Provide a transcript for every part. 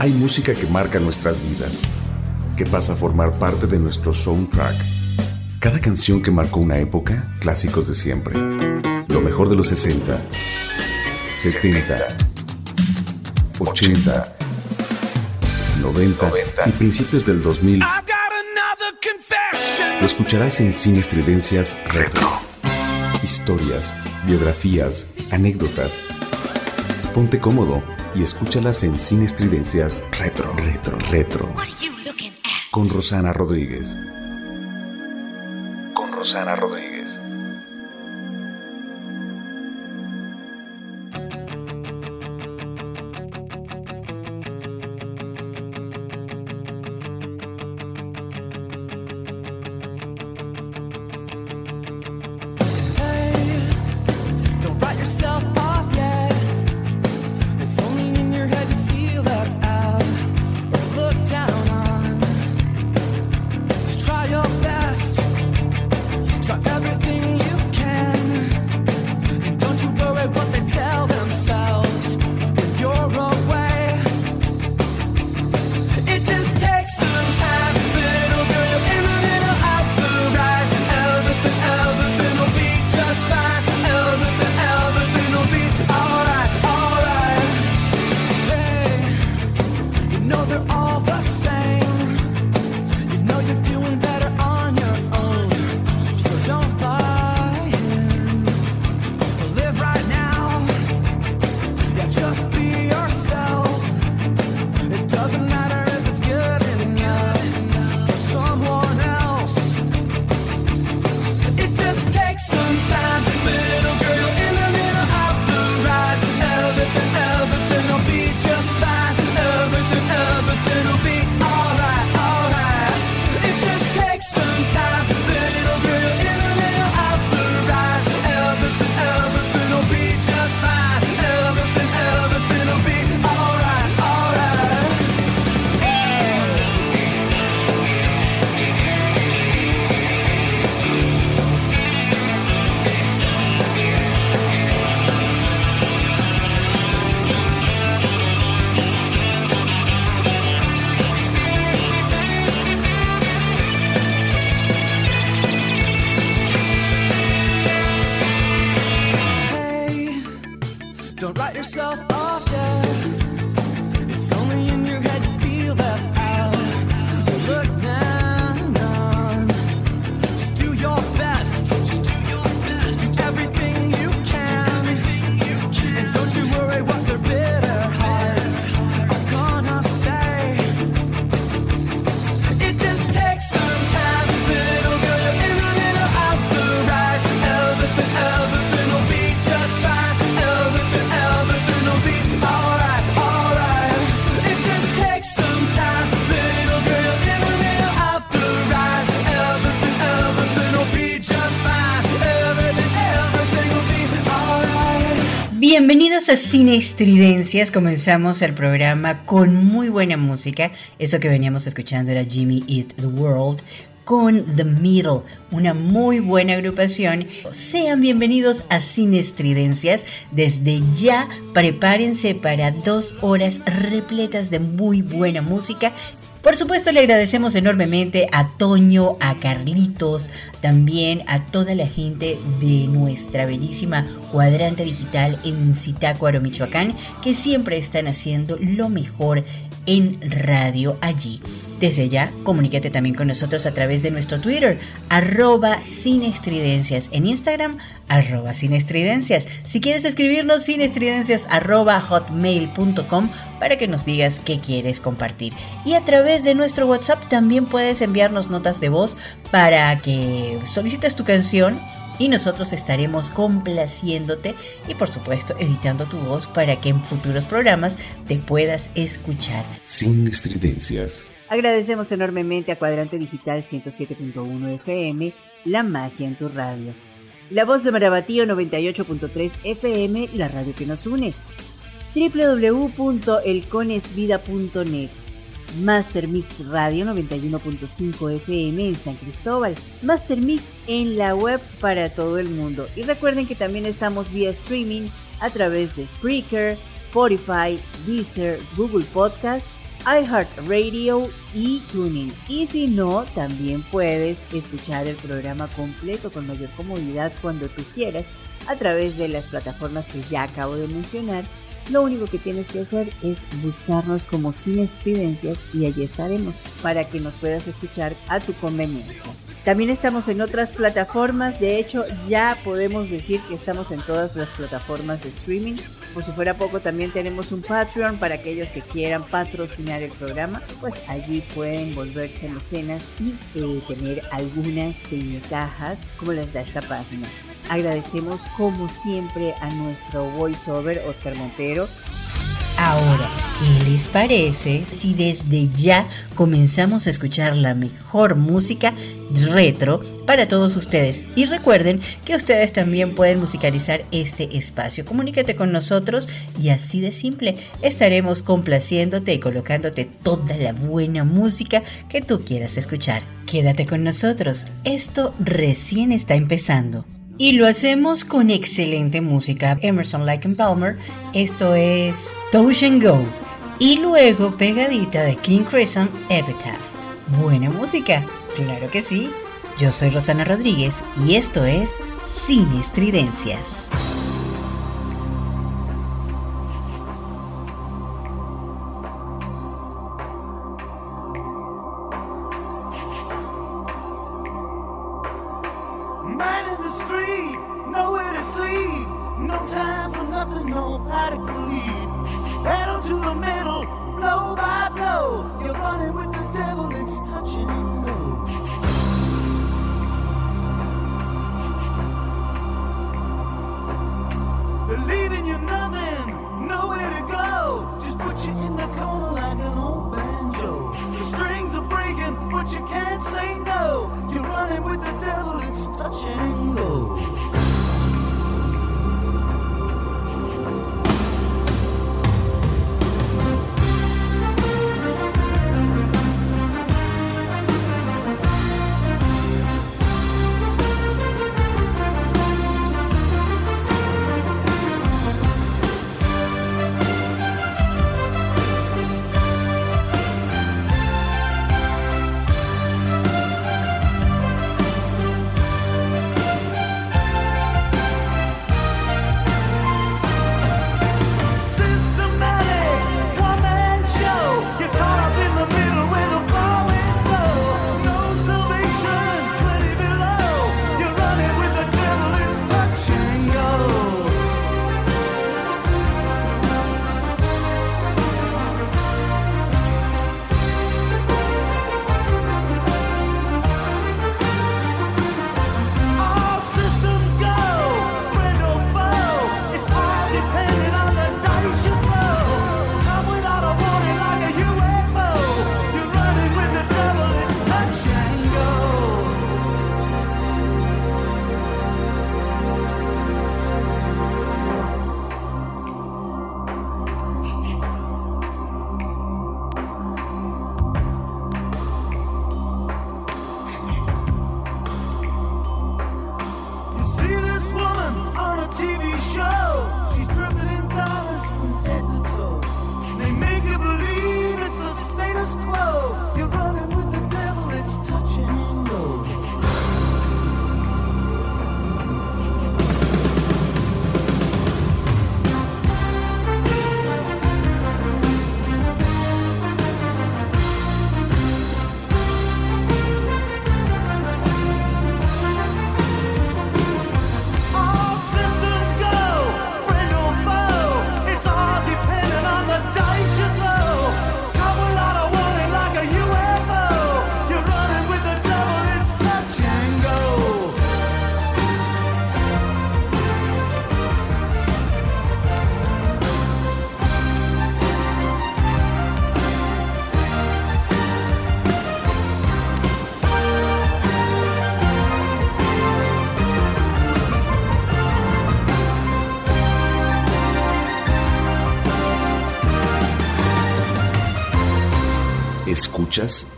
Hay música que marca nuestras vidas, que pasa a formar parte de nuestro soundtrack. Cada canción que marcó una época, clásicos de siempre. Lo mejor de los 60, 70, 80, 90 y principios del 2000. Lo escucharás en Cine Estridencias Retro. Historias, biografías, anécdotas. Ponte cómodo y escúchalas en Cine Estridencias Retro, Retro, Retro. Con Rosana Rodríguez. Con Rosana Rodríguez. Bienvenidos a Cine Estridencias. Comenzamos el programa con muy buena música. Eso que veníamos escuchando era Jimmy Eat the World con The Middle, una muy buena agrupación. Sean bienvenidos a Cine Estridencias. Desde ya prepárense para dos horas repletas de muy buena música por supuesto le agradecemos enormemente a Toño, a Carlitos, también a toda la gente de nuestra bellísima cuadrante digital en Zitácuaro, Michoacán, que siempre están haciendo lo mejor en radio allí. Desde ya, comunícate también con nosotros a través de nuestro Twitter, arroba estridencias, en Instagram, arroba estridencias. Si quieres escribirnos, sinestridencias arroba hotmail.com para que nos digas qué quieres compartir. Y a través de nuestro WhatsApp también puedes enviarnos notas de voz para que solicites tu canción y nosotros estaremos complaciéndote y por supuesto editando tu voz para que en futuros programas te puedas escuchar. Sin estridencias. Agradecemos enormemente a Cuadrante Digital 107.1 FM, La Magia en tu Radio. La voz de Marabatío 98.3 FM, la radio que nos une. www.elconesvida.net Master Mix Radio 91.5 FM en San Cristóbal, Master Mix en la web para todo el mundo. Y recuerden que también estamos vía streaming a través de Spreaker, Spotify, Deezer, Google Podcast iHeartRadio y Tuning. Y si no, también puedes escuchar el programa completo con mayor comodidad cuando tú quieras a través de las plataformas que ya acabo de mencionar. Lo único que tienes que hacer es buscarnos como Sin Estridencias y allí estaremos para que nos puedas escuchar a tu conveniencia. También estamos en otras plataformas, de hecho ya podemos decir que estamos en todas las plataformas de streaming. Por si fuera poco, también tenemos un Patreon para aquellos que quieran patrocinar el programa, pues allí pueden volverse mecenas y eh, tener algunas ventajas como les da esta página. Agradecemos como siempre a nuestro voiceover Oscar Montero Ahora, ¿qué les parece si desde ya comenzamos a escuchar la mejor música retro para todos ustedes? Y recuerden que ustedes también pueden musicalizar este espacio. Comunícate con nosotros y así de simple estaremos complaciéndote y colocándote toda la buena música que tú quieras escuchar. Quédate con nosotros, esto recién está empezando. Y lo hacemos con excelente música. Emerson Lake and Palmer, esto es Touch and Go. Y luego pegadita de King Crimson Epitaph. Buena música, claro que sí. Yo soy Rosana Rodríguez y esto es Sin Estridencias.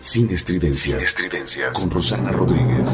Sin Estridencias, con Rosana Rodríguez.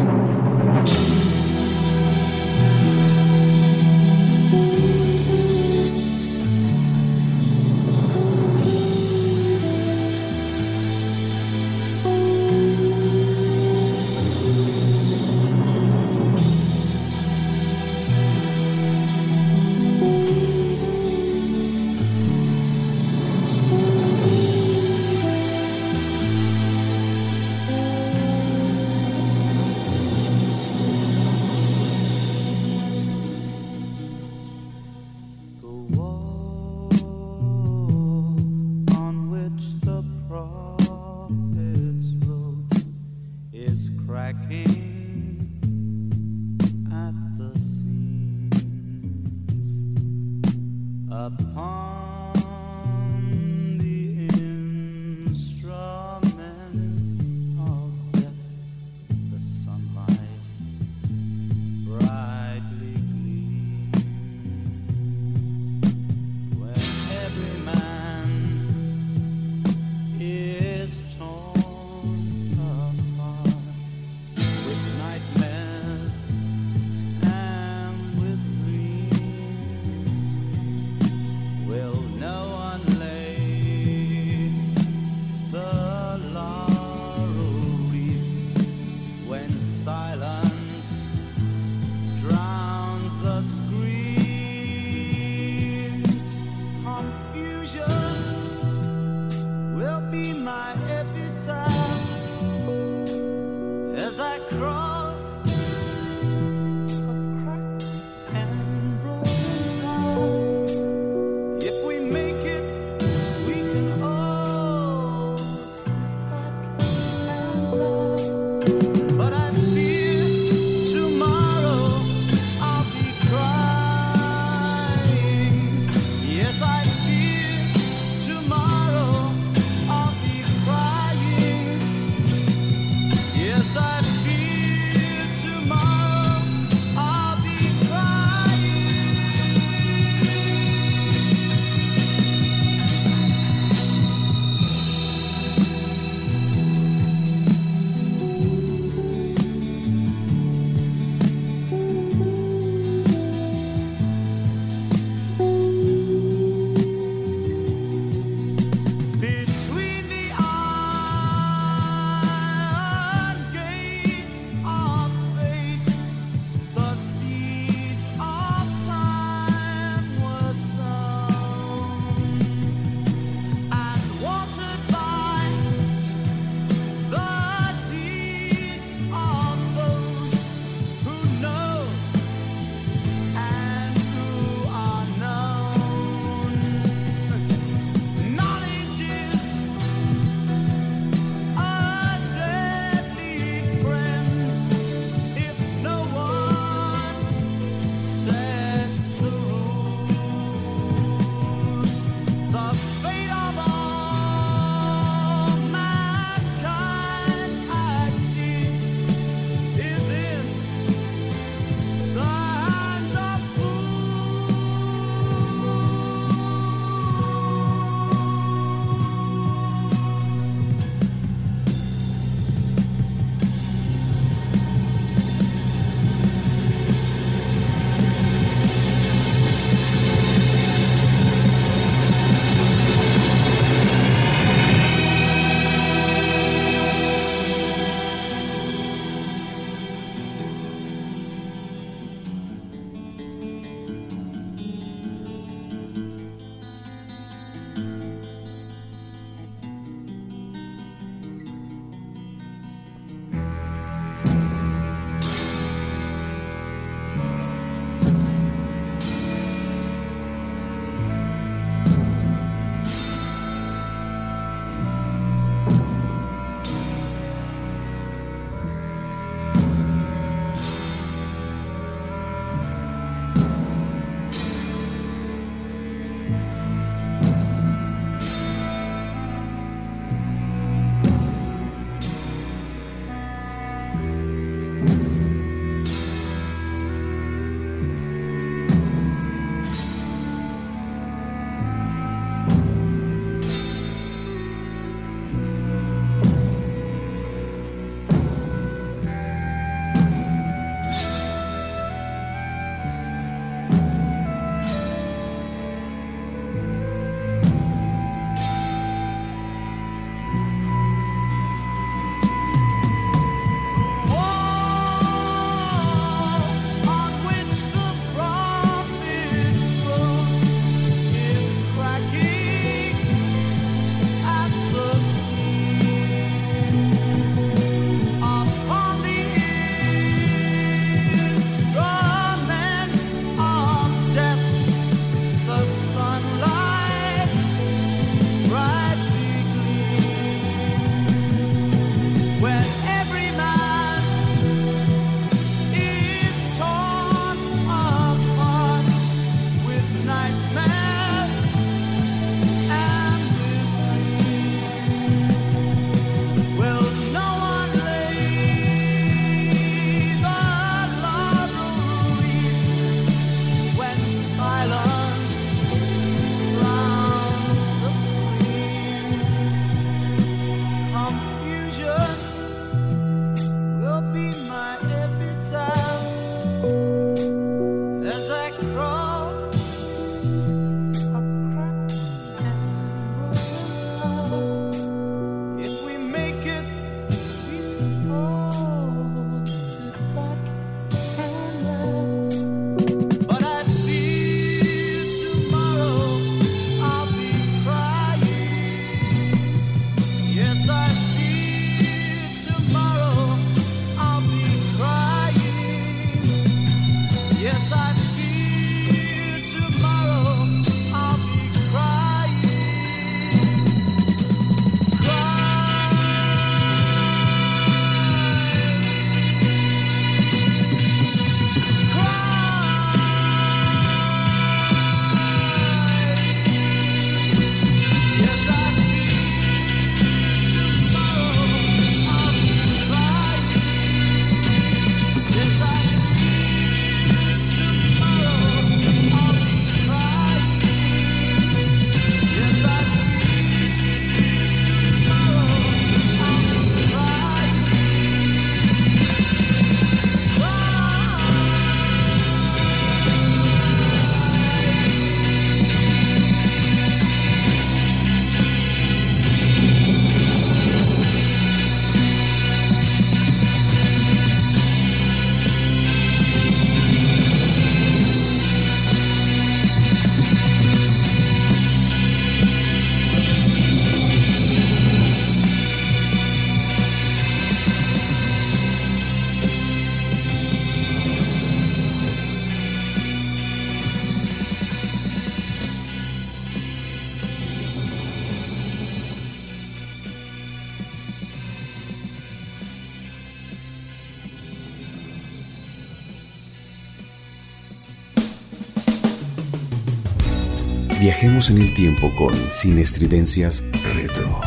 En el tiempo con Sinestridencias Retro.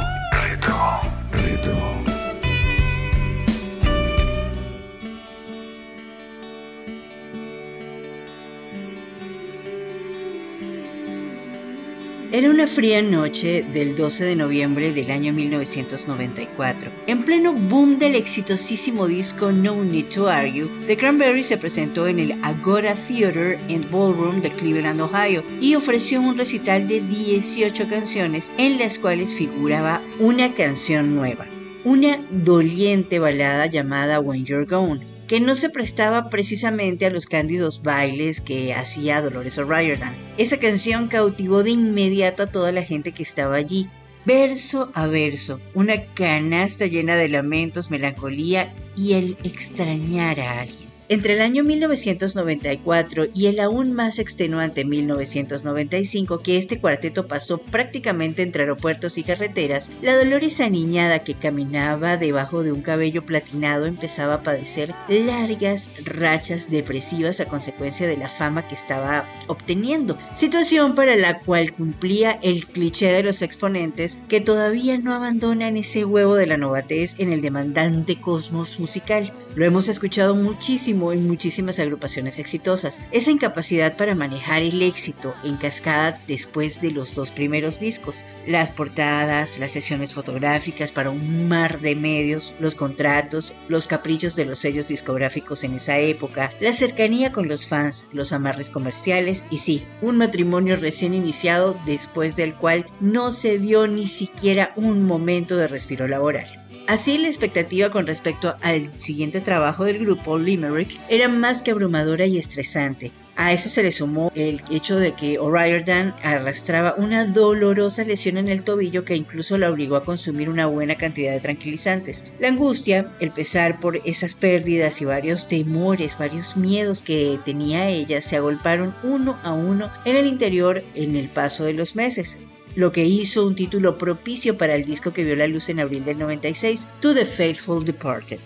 Era una fría noche del 12 de noviembre del año 1994. En pleno boom del exitosísimo disco No Need to Argue, The Cranberries se presentó en el Agora Theater and Ballroom de Cleveland, Ohio, y ofreció un recital de 18 canciones en las cuales figuraba una canción nueva, una doliente balada llamada When You're Gone que no se prestaba precisamente a los cándidos bailes que hacía Dolores O'Riordan. Esa canción cautivó de inmediato a toda la gente que estaba allí, verso a verso, una canasta llena de lamentos, melancolía y el extrañar a alguien. Entre el año 1994 y el aún más extenuante 1995 que este cuarteto pasó prácticamente entre aeropuertos y carreteras, la Dolores aniñada que caminaba debajo de un cabello platinado empezaba a padecer largas rachas depresivas a consecuencia de la fama que estaba obteniendo, situación para la cual cumplía el cliché de los exponentes que todavía no abandonan ese huevo de la novatez en el demandante cosmos musical. Lo hemos escuchado muchísimo en muchísimas agrupaciones exitosas. Esa incapacidad para manejar el éxito en cascada después de los dos primeros discos. Las portadas, las sesiones fotográficas para un mar de medios, los contratos, los caprichos de los sellos discográficos en esa época, la cercanía con los fans, los amarres comerciales y sí, un matrimonio recién iniciado después del cual no se dio ni siquiera un momento de respiro laboral. Así la expectativa con respecto al siguiente trabajo del grupo, Limerick, era más que abrumadora y estresante. A eso se le sumó el hecho de que O'Riordan arrastraba una dolorosa lesión en el tobillo que incluso la obligó a consumir una buena cantidad de tranquilizantes. La angustia, el pesar por esas pérdidas y varios temores, varios miedos que tenía ella se agolparon uno a uno en el interior en el paso de los meses lo que hizo un título propicio para el disco que vio la luz en abril del 96, To the Faithful Departed.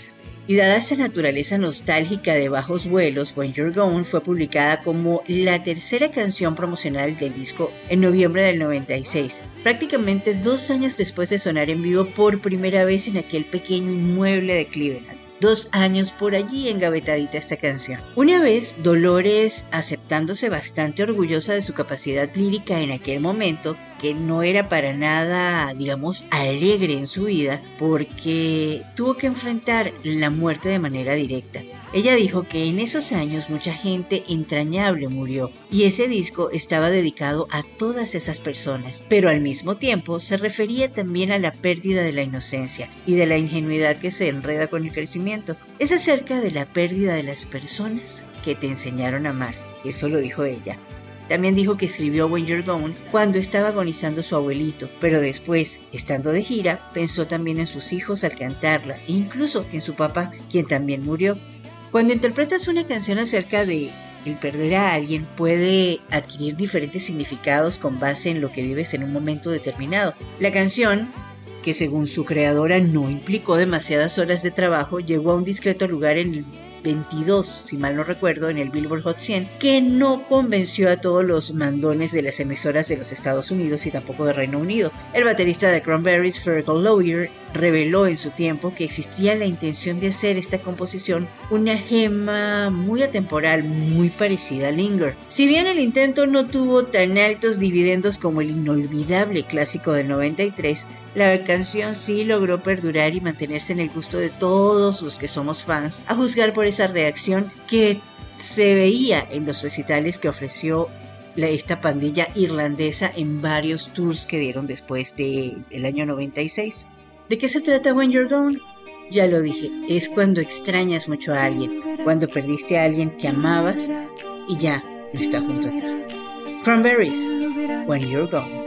Y dada esa naturaleza nostálgica de bajos vuelos, When You're Gone fue publicada como la tercera canción promocional del disco en noviembre del 96, prácticamente dos años después de sonar en vivo por primera vez en aquel pequeño inmueble de Cleveland dos años por allí engavetadita esta canción. Una vez, Dolores, aceptándose bastante orgullosa de su capacidad lírica en aquel momento, que no era para nada, digamos, alegre en su vida, porque tuvo que enfrentar la muerte de manera directa. Ella dijo que en esos años mucha gente entrañable murió y ese disco estaba dedicado a todas esas personas, pero al mismo tiempo se refería también a la pérdida de la inocencia y de la ingenuidad que se enreda con el crecimiento. Es acerca de la pérdida de las personas que te enseñaron a amar. Eso lo dijo ella. También dijo que escribió When You're Gone cuando estaba agonizando su abuelito, pero después, estando de gira, pensó también en sus hijos al cantarla e incluso en su papá, quien también murió. Cuando interpretas una canción acerca de el perder a alguien puede adquirir diferentes significados con base en lo que vives en un momento determinado. La canción, que según su creadora no implicó demasiadas horas de trabajo, llegó a un discreto lugar en el 22, si mal no recuerdo, en el Billboard Hot 100, que no convenció a todos los mandones de las emisoras de los Estados Unidos y tampoco de Reino Unido. El baterista de Cranberries, Fergal Lawyer, reveló en su tiempo que existía la intención de hacer esta composición una gema muy atemporal, muy parecida a Linger. Si bien el intento no tuvo tan altos dividendos como el inolvidable clásico del 93, la canción sí logró perdurar y mantenerse en el gusto de todos los que somos fans, a juzgar por esa reacción que se veía en los recitales que ofreció esta pandilla irlandesa en varios tours que dieron después del año 96. ¿De qué se trata When You're Gone? Ya lo dije, es cuando extrañas mucho a alguien, cuando perdiste a alguien que amabas y ya no está junto a ti. Cranberries, When You're Gone.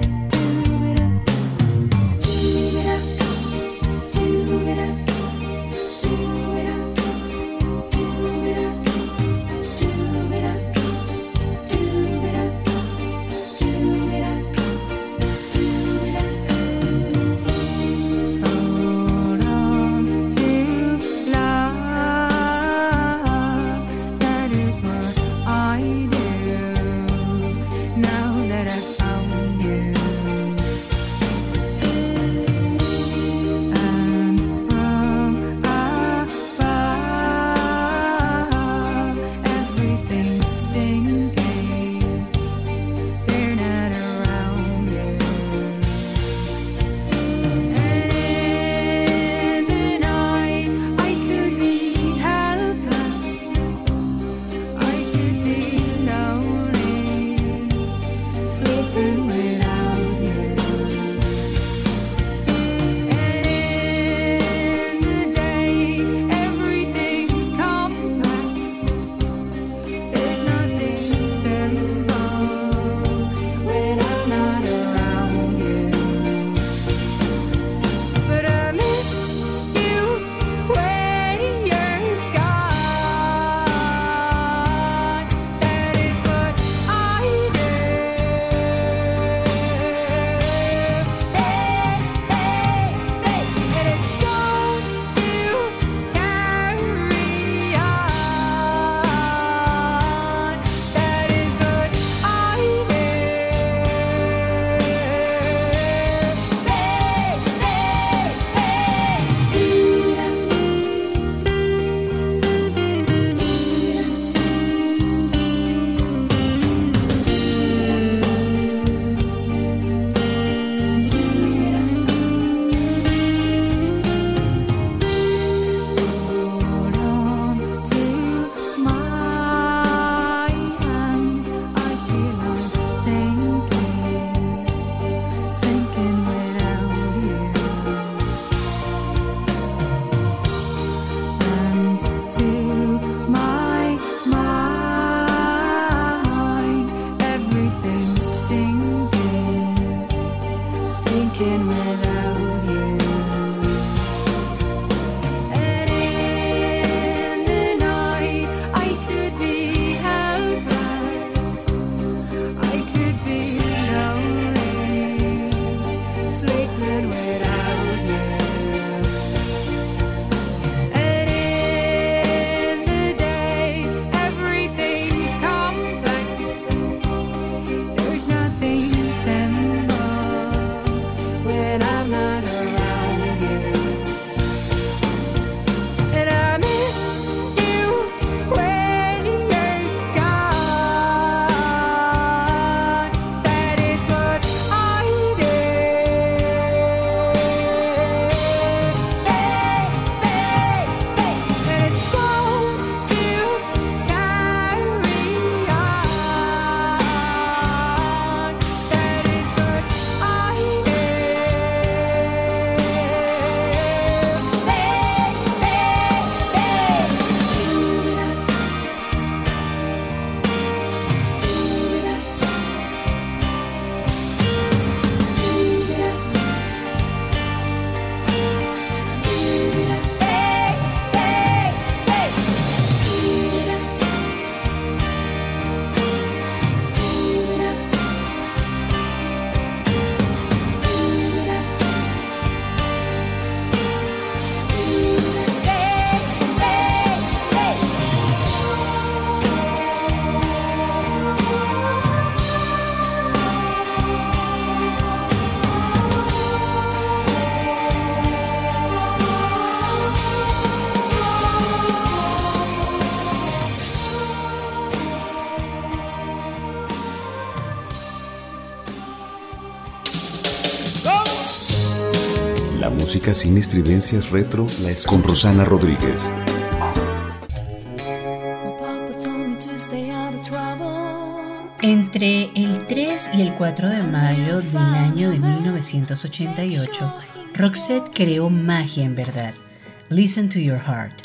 Sin estridencias retro con Rosana Rodríguez. Entre el 3 y el 4 de mayo del año de 1988, Roxette creó magia en verdad. Listen to Your Heart,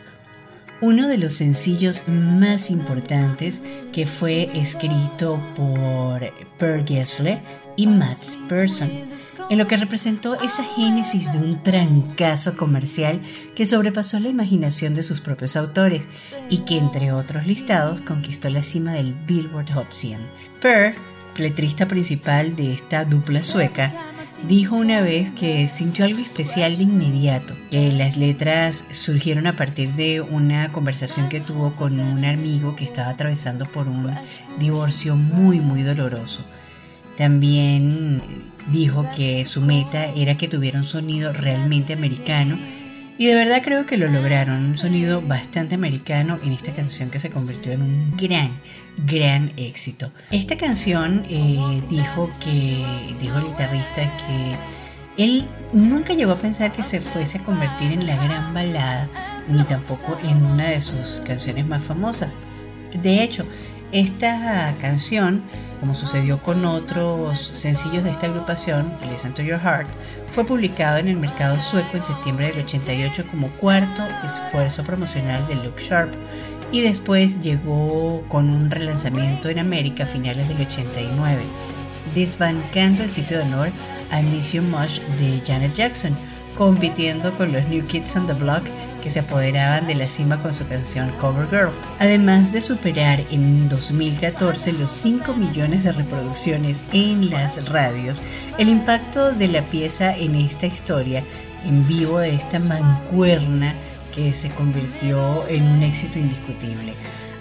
uno de los sencillos más importantes que fue escrito por Per Gessler y Matt Person, en lo que representó esa génesis de un trancazo comercial que sobrepasó la imaginación de sus propios autores y que entre otros listados conquistó la cima del Billboard Hot 100. Per, letrista principal de esta dupla sueca, dijo una vez que sintió algo especial de inmediato, que las letras surgieron a partir de una conversación que tuvo con un amigo que estaba atravesando por un divorcio muy muy doloroso. También dijo que su meta era que tuviera un sonido realmente americano y de verdad creo que lo lograron, un sonido bastante americano en esta canción que se convirtió en un gran, gran éxito. Esta canción eh, dijo que, dijo el guitarrista que él nunca llegó a pensar que se fuese a convertir en la gran balada, ni tampoco en una de sus canciones más famosas. De hecho, esta canción como sucedió con otros sencillos de esta agrupación, Listen to Your Heart, fue publicado en el mercado sueco en septiembre del 88 como cuarto esfuerzo promocional de Luke Sharp y después llegó con un relanzamiento en América a finales del 89, desbancando el sitio de honor a Miss You de Janet Jackson, compitiendo con los New Kids on the Block que se apoderaban de la cima con su canción Cover Girl, además de superar en 2014 los 5 millones de reproducciones en las radios. El impacto de la pieza en esta historia en vivo de esta mancuerna que se convirtió en un éxito indiscutible.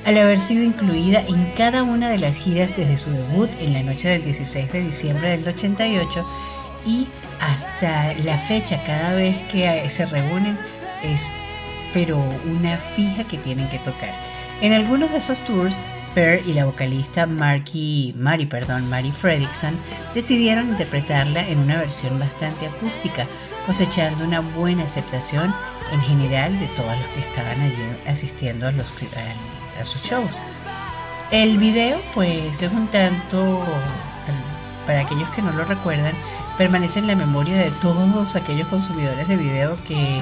Al haber sido incluida en cada una de las giras desde su debut en la noche del 16 de diciembre del 88 y hasta la fecha cada vez que se reúnen es pero una fija que tienen que tocar. En algunos de esos tours, Per y la vocalista Marky, Mary, perdón, Mary Fredrickson decidieron interpretarla en una versión bastante acústica, cosechando una buena aceptación en general de todos los que estaban allí asistiendo a, los, a, sus shows. El video, pues, es un tanto, para aquellos que no lo recuerdan, permanece en la memoria de todos aquellos consumidores de video que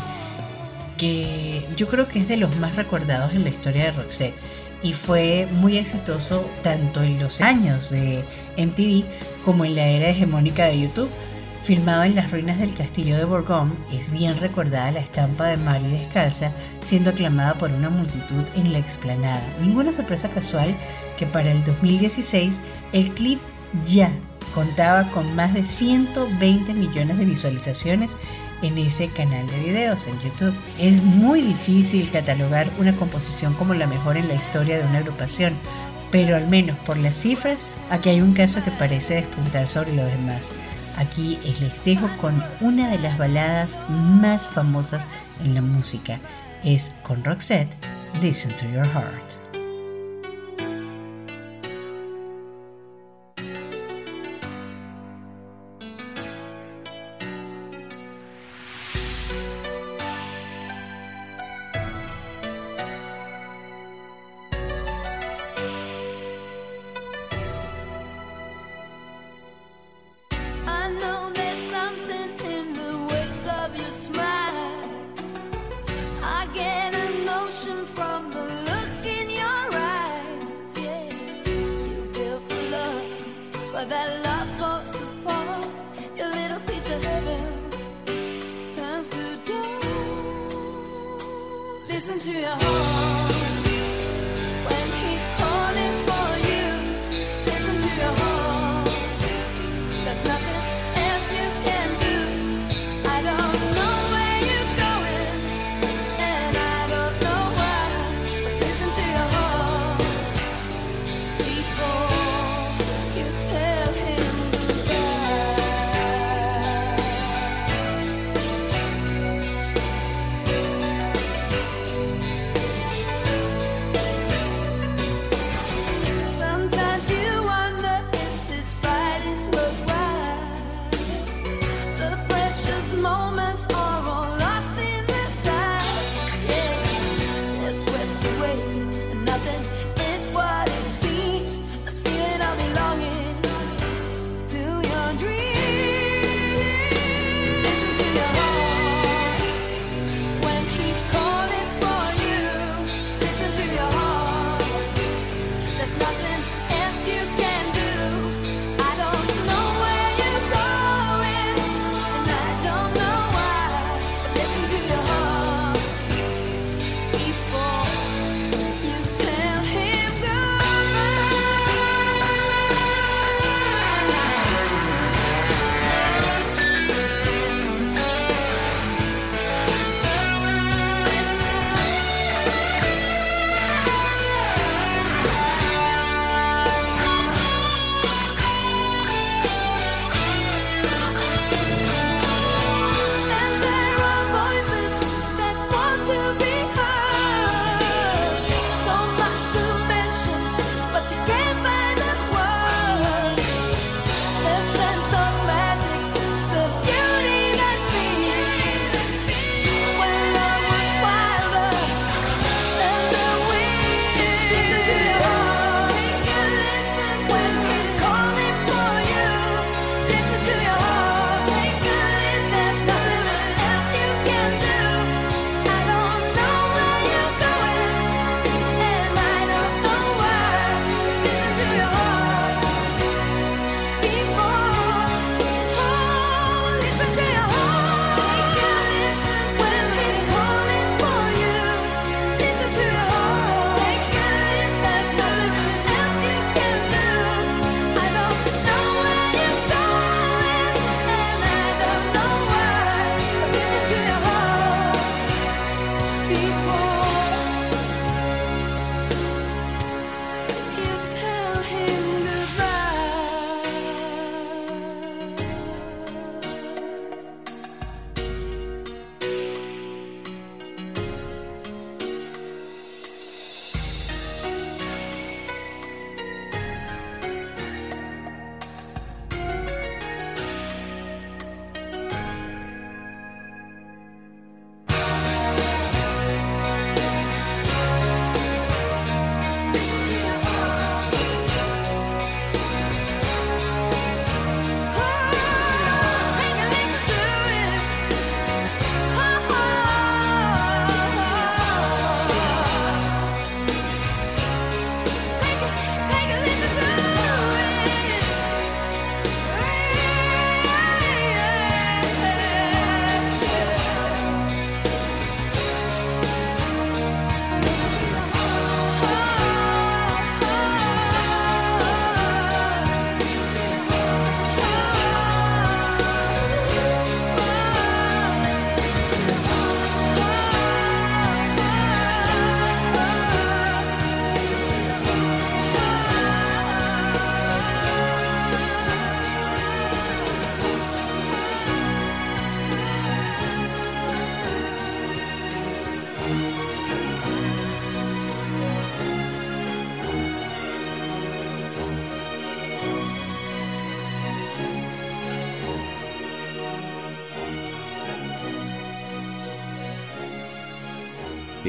que yo creo que es de los más recordados en la historia de Roxette y fue muy exitoso tanto en los años de MTV como en la era hegemónica de YouTube. Filmado en las ruinas del castillo de Borgón, es bien recordada la estampa de Mari descalza, siendo aclamada por una multitud en la explanada. Ninguna sorpresa casual que para el 2016 el clip ya contaba con más de 120 millones de visualizaciones en ese canal de videos en YouTube. Es muy difícil catalogar una composición como la mejor en la historia de una agrupación, pero al menos por las cifras, aquí hay un caso que parece despuntar sobre los demás. Aquí les dejo con una de las baladas más famosas en la música. Es con Roxette, Listen to Your Heart.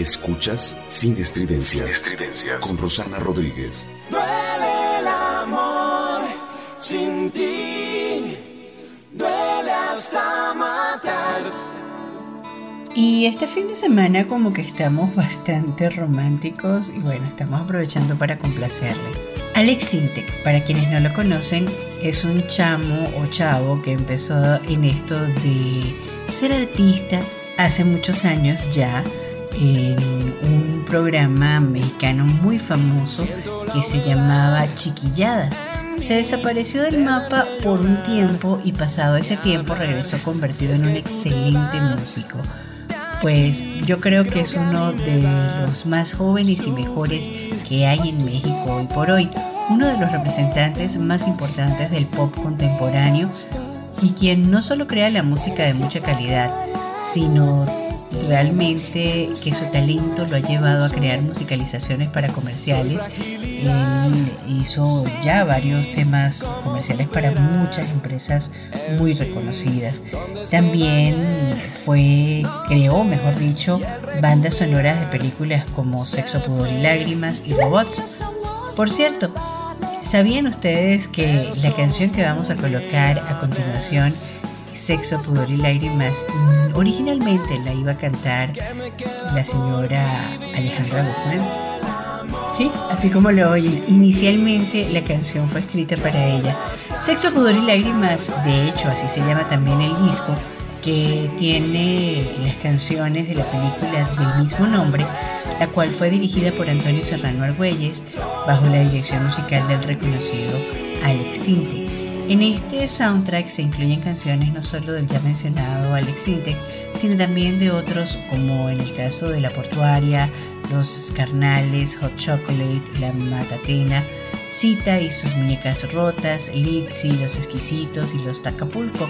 Escuchas Sin Estridencias, Estridencias con Rosana Rodríguez. Duele el amor sin ti, duele hasta matar. Y este fin de semana como que estamos bastante románticos y bueno, estamos aprovechando para complacerles. Alex Sintek, para quienes no lo conocen, es un chamo o chavo que empezó en esto de ser artista hace muchos años ya en un programa mexicano muy famoso que se llamaba Chiquilladas. Se desapareció del mapa por un tiempo y pasado ese tiempo regresó convertido en un excelente músico. Pues yo creo que es uno de los más jóvenes y mejores que hay en México hoy por hoy, uno de los representantes más importantes del pop contemporáneo y quien no solo crea la música de mucha calidad, sino realmente que su talento lo ha llevado a crear musicalizaciones para comerciales. Él hizo ya varios temas comerciales para muchas empresas muy reconocidas. También fue, creó, mejor dicho, bandas sonoras de películas como Sexo, Pudor y Lágrimas y Robots. Por cierto, ¿sabían ustedes que la canción que vamos a colocar a continuación Sexo, Pudor y Lágrimas, mm, originalmente la iba a cantar la señora Alejandra Guzmán. Sí, así como lo oyen, inicialmente la canción fue escrita para ella. Sexo, Pudor y Lágrimas, de hecho, así se llama también el disco, que tiene las canciones de la película del mismo nombre, la cual fue dirigida por Antonio Serrano Argüelles bajo la dirección musical del reconocido Alex Sintek. En este soundtrack se incluyen canciones no solo del ya mencionado Alex Intec, sino también de otros como en el caso de La Portuaria, Los Carnales, Hot Chocolate, La Matatena, Cita y sus muñecas rotas, Litzy, Los Exquisitos y Los Tacapulco.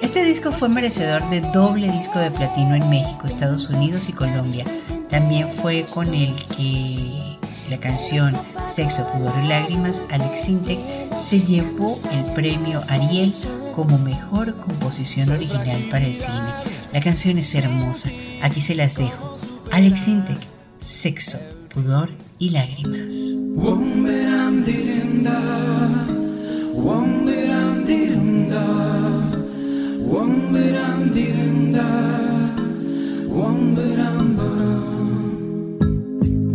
Este disco fue merecedor de doble disco de platino en México, Estados Unidos y Colombia. También fue con el que la canción Sexo, Pudor y Lágrimas, Alex Sintek se llevó el premio Ariel como mejor composición original para el cine. La canción es hermosa, aquí se las dejo. Alex Sintek, Sexo, Pudor y Lágrimas.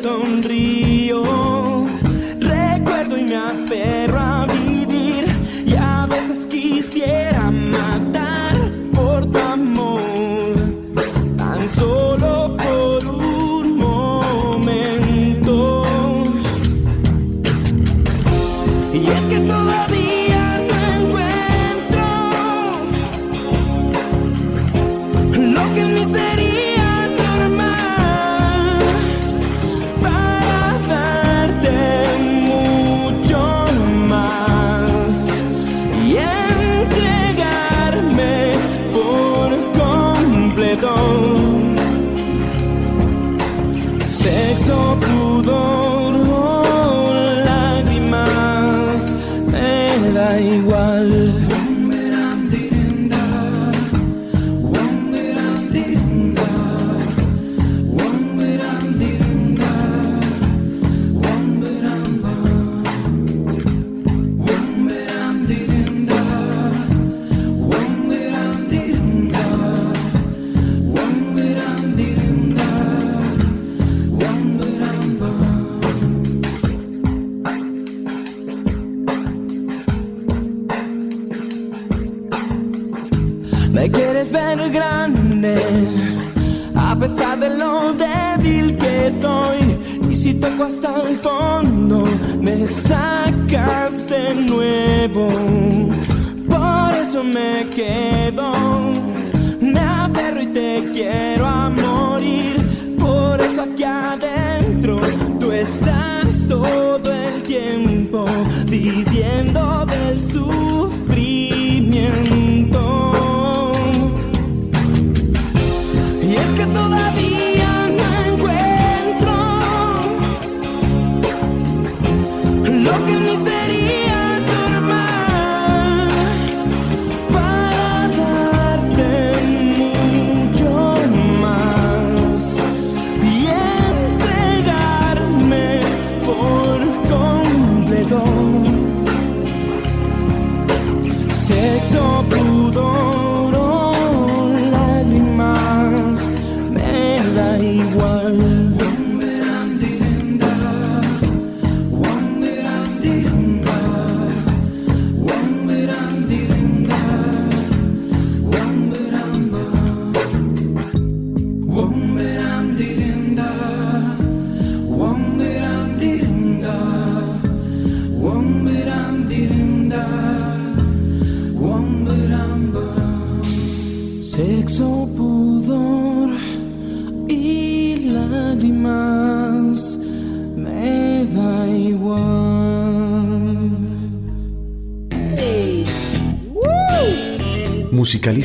te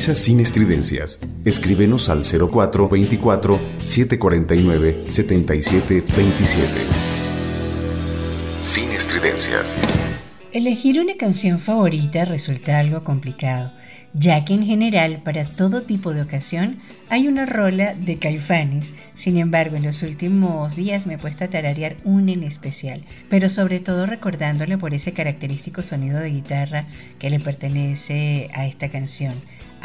Sin estridencias. Escríbenos al 04 24 749 77 27. Sin estridencias. Elegir una canción favorita resulta algo complicado, ya que en general para todo tipo de ocasión hay una rola de caifanes. Sin embargo, en los últimos días me he puesto a tararear una en especial, pero sobre todo recordándole por ese característico sonido de guitarra que le pertenece a esta canción.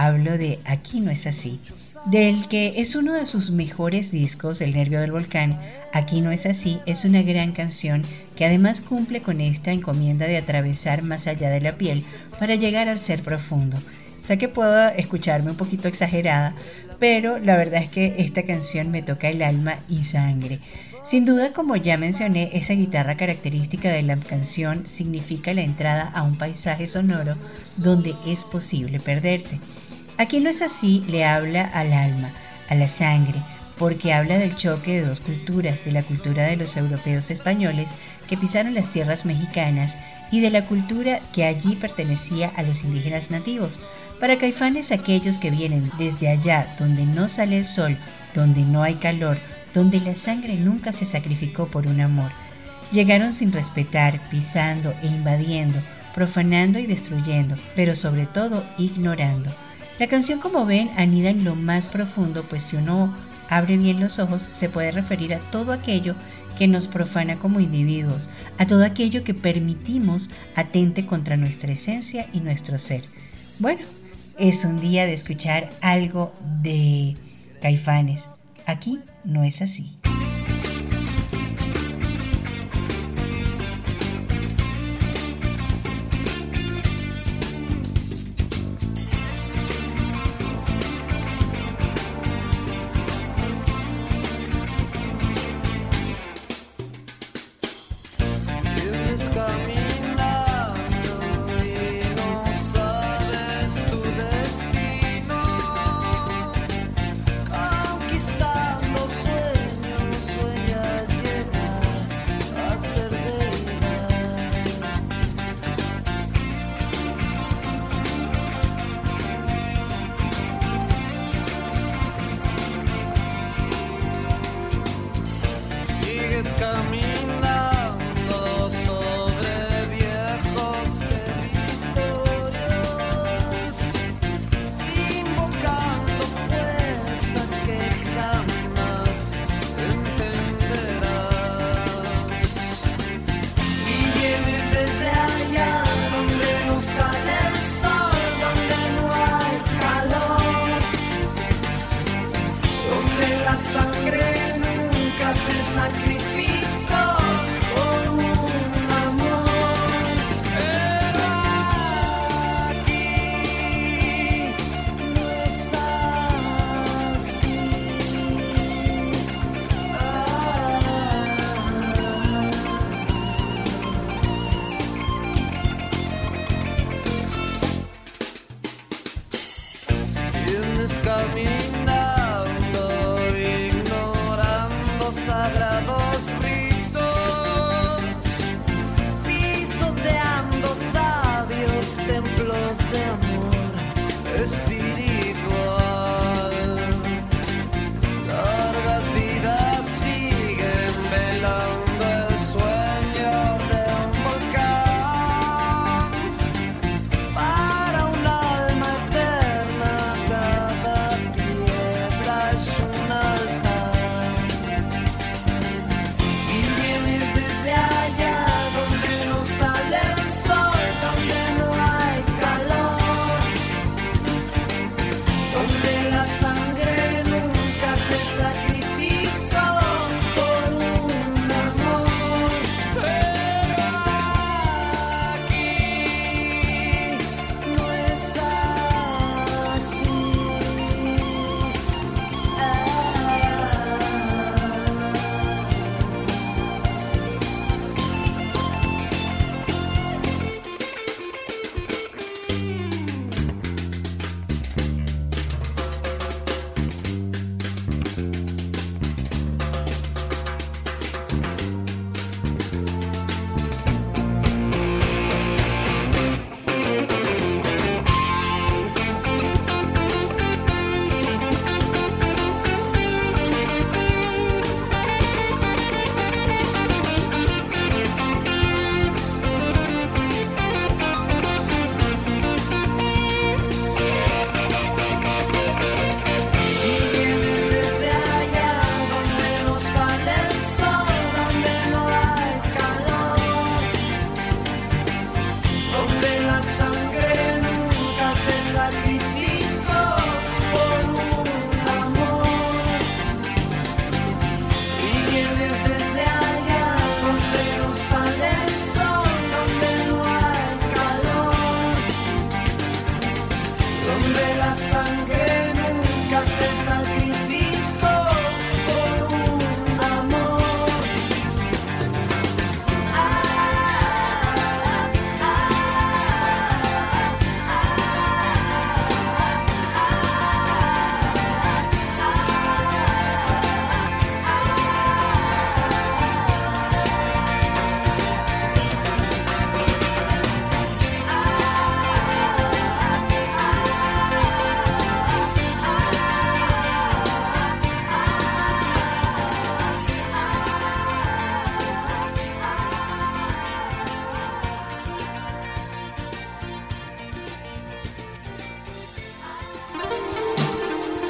Hablo de Aquí no es así, del que es uno de sus mejores discos, El Nervio del Volcán, Aquí no es así, es una gran canción que además cumple con esta encomienda de atravesar más allá de la piel para llegar al ser profundo. Sé que puedo escucharme un poquito exagerada, pero la verdad es que esta canción me toca el alma y sangre. Sin duda, como ya mencioné, esa guitarra característica de la canción significa la entrada a un paisaje sonoro donde es posible perderse. Aquí no es así, le habla al alma, a la sangre, porque habla del choque de dos culturas, de la cultura de los europeos españoles que pisaron las tierras mexicanas y de la cultura que allí pertenecía a los indígenas nativos. Para Caifanes aquellos que vienen desde allá donde no sale el sol, donde no hay calor, donde la sangre nunca se sacrificó por un amor. Llegaron sin respetar, pisando e invadiendo, profanando y destruyendo, pero sobre todo ignorando. La canción, como ven, anida en lo más profundo, pues si uno abre bien los ojos, se puede referir a todo aquello que nos profana como individuos, a todo aquello que permitimos atente contra nuestra esencia y nuestro ser. Bueno, es un día de escuchar algo de caifanes. Aquí no es así.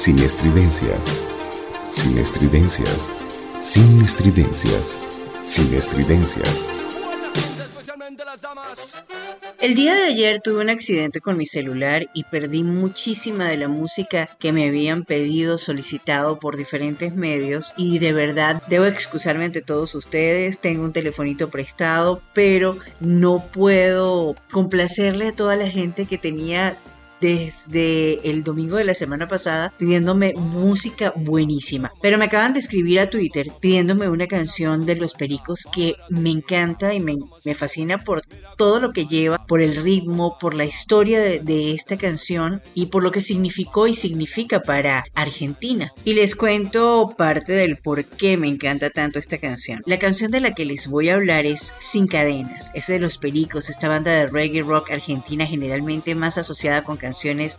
Sin estridencias. Sin estridencias. Sin estridencias. Sin estridencias. Especialmente las damas. El día de ayer tuve un accidente con mi celular y perdí muchísima de la música que me habían pedido, solicitado por diferentes medios y de verdad debo excusarme ante todos ustedes, tengo un telefonito prestado, pero no puedo complacerle a toda la gente que tenía desde el domingo de la semana pasada pidiéndome música buenísima. Pero me acaban de escribir a Twitter pidiéndome una canción de Los Pericos que me encanta y me, me fascina por todo lo que lleva, por el ritmo, por la historia de, de esta canción y por lo que significó y significa para Argentina. Y les cuento parte del por qué me encanta tanto esta canción. La canción de la que les voy a hablar es Sin Cadenas. Es de Los Pericos, esta banda de reggae rock argentina generalmente más asociada con canciones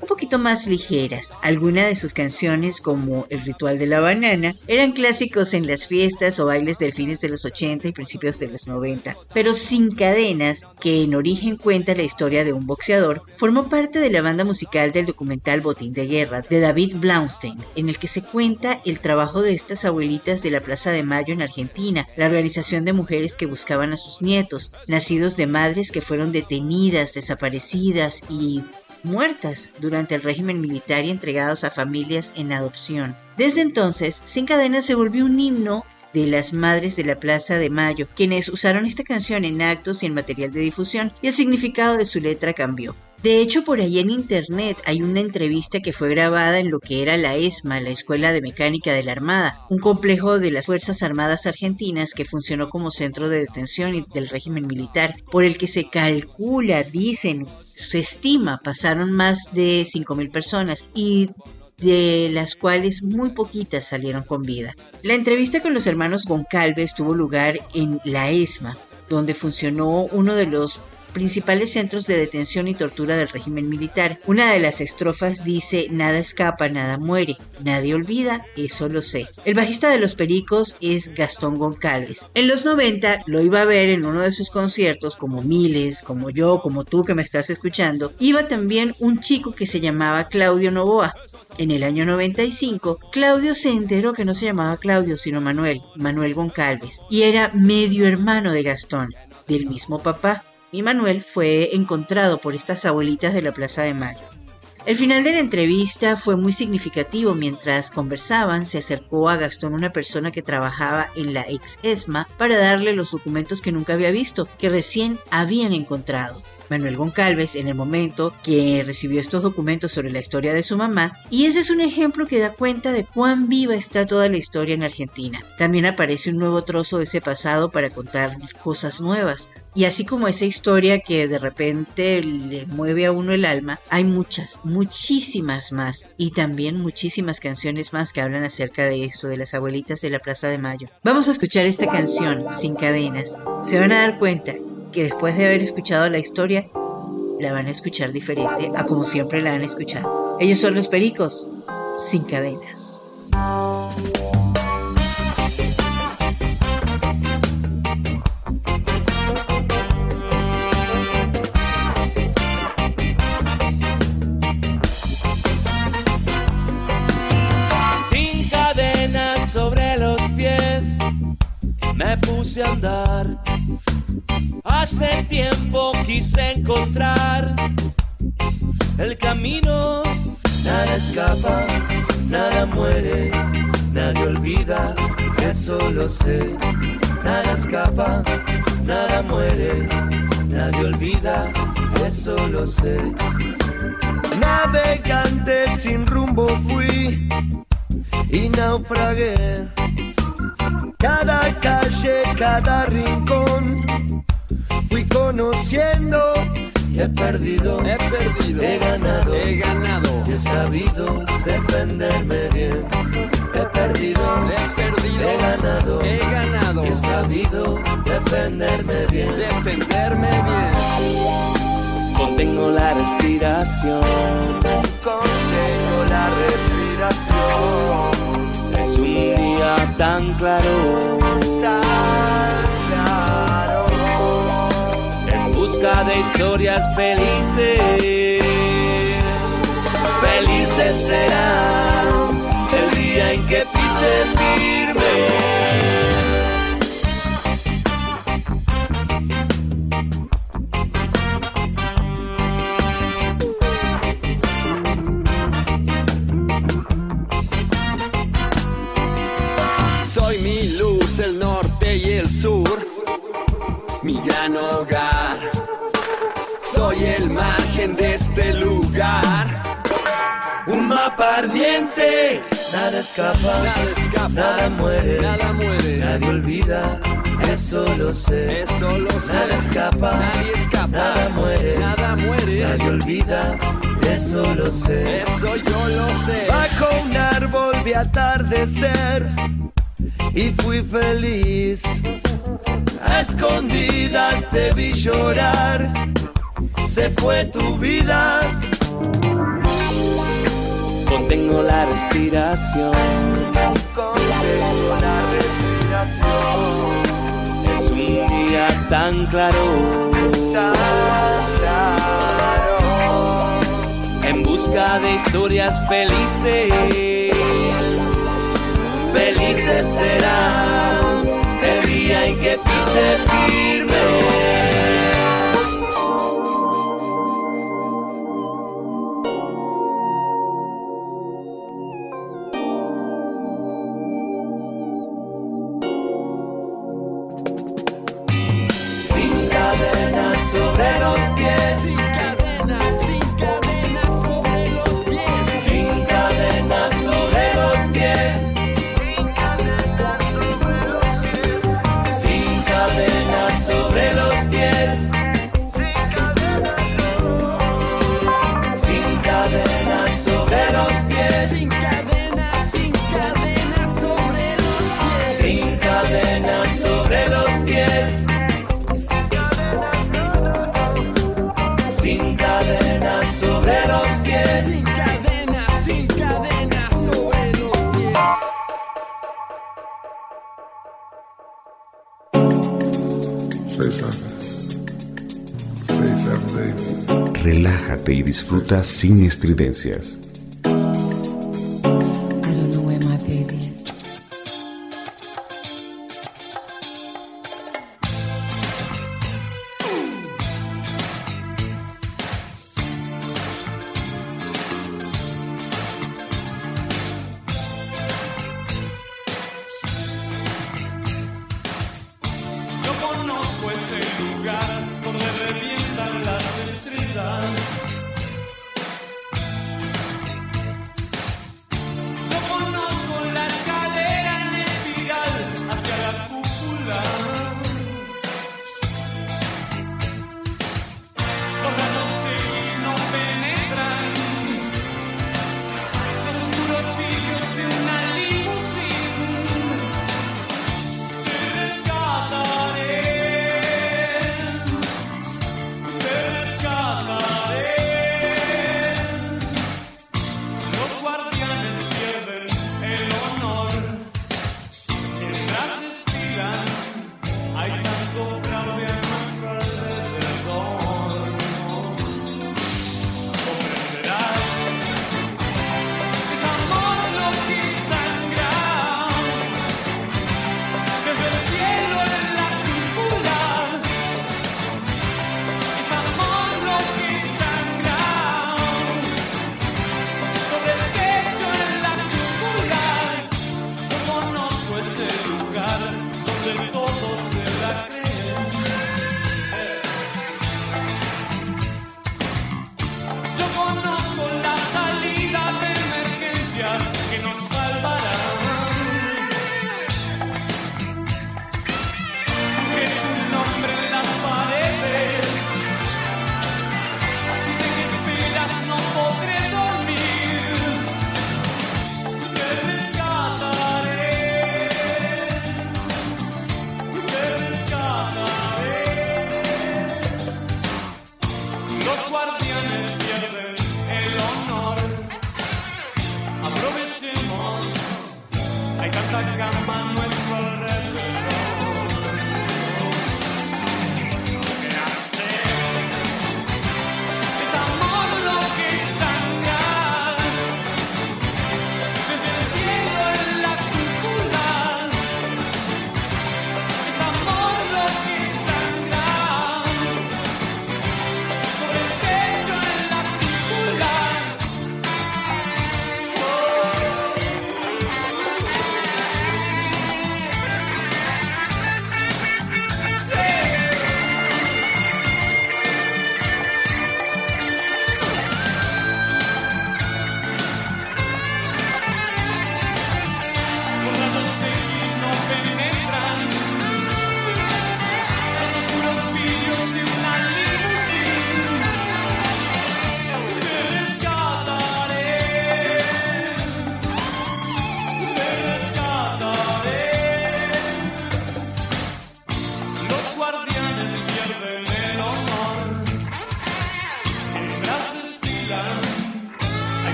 un poquito más ligeras. Algunas de sus canciones, como El Ritual de la Banana, eran clásicos en las fiestas o bailes del fines de los 80 y principios de los 90. Pero Sin Cadenas, que en origen cuenta la historia de un boxeador, formó parte de la banda musical del documental Botín de Guerra de David Blaustein, en el que se cuenta el trabajo de estas abuelitas de la Plaza de Mayo en Argentina, la organización de mujeres que buscaban a sus nietos, nacidos de madres que fueron detenidas, desaparecidas y muertas durante el régimen militar y entregados a familias en adopción. Desde entonces, Sin Cadenas se volvió un himno de las Madres de la Plaza de Mayo, quienes usaron esta canción en actos y en material de difusión, y el significado de su letra cambió. De hecho, por ahí en internet hay una entrevista que fue grabada en lo que era la ESMA, la Escuela de Mecánica de la Armada, un complejo de las Fuerzas Armadas Argentinas que funcionó como centro de detención del régimen militar, por el que se calcula, dicen, se estima, pasaron más de 5.000 personas y de las cuales muy poquitas salieron con vida. La entrevista con los hermanos Goncalves tuvo lugar en la ESMA, donde funcionó uno de los principales centros de detención y tortura del régimen militar. Una de las estrofas dice, nada escapa, nada muere, nadie olvida, eso lo sé. El bajista de los Pericos es Gastón Goncalves. En los 90 lo iba a ver en uno de sus conciertos, como miles, como yo, como tú que me estás escuchando. Iba también un chico que se llamaba Claudio Novoa. En el año 95, Claudio se enteró que no se llamaba Claudio, sino Manuel, Manuel Goncalves, y era medio hermano de Gastón, del mismo papá y Manuel fue encontrado por estas abuelitas de la Plaza de Mayo. El final de la entrevista fue muy significativo. Mientras conversaban, se acercó a Gastón una persona que trabajaba en la ex ESMA para darle los documentos que nunca había visto, que recién habían encontrado. Manuel Goncalves en el momento que recibió estos documentos sobre la historia de su mamá, y ese es un ejemplo que da cuenta de cuán viva está toda la historia en Argentina. También aparece un nuevo trozo de ese pasado para contar cosas nuevas. Y así como esa historia que de repente le mueve a uno el alma, hay muchas, muchísimas más. Y también muchísimas canciones más que hablan acerca de esto, de las abuelitas de la Plaza de Mayo. Vamos a escuchar esta canción, Sin Cadenas. Se van a dar cuenta que después de haber escuchado la historia, la van a escuchar diferente a como siempre la han escuchado. Ellos son los pericos, sin cadenas. Me puse a andar. Hace tiempo quise encontrar el camino. Nada escapa, nada muere, nadie olvida, eso lo sé. Nada escapa, nada muere, nadie olvida, eso lo sé. Navegando fui y naufragué. Cada calle, cada rincón fui conociendo he perdido, He perdido. he ganado, He ganado. he sabido defenderme bien. He perdido, He perdido. he ganado, He ganado. he sabido defenderme bien. Defenderme bien. Contengo la respiración. Contengo la respiración. Un día tan claro. En busca de historias felices. Felices será el día en que pise firme. Gran hogar. Soy el margen de este lugar. Un mapa ardiente. Nada escapa, Nada escapa, nada muere, nada muere. nadie olvida, eso lo sé. Eso lo sé. Nada escapa, nadie escapa, nada muere, nada muere. nadie olvida, eso lo sé. Eso yo lo sé. Bajo un árbol vi atardecer y fui feliz. A escondidas te vi llorar, se fue tu vida. Contengo la respiración. Contengo la respiración. Es un día tan claro. Tan claro. En busca de historias felices. Felices será el día en que pise firme. Y disfruta sin estridencias.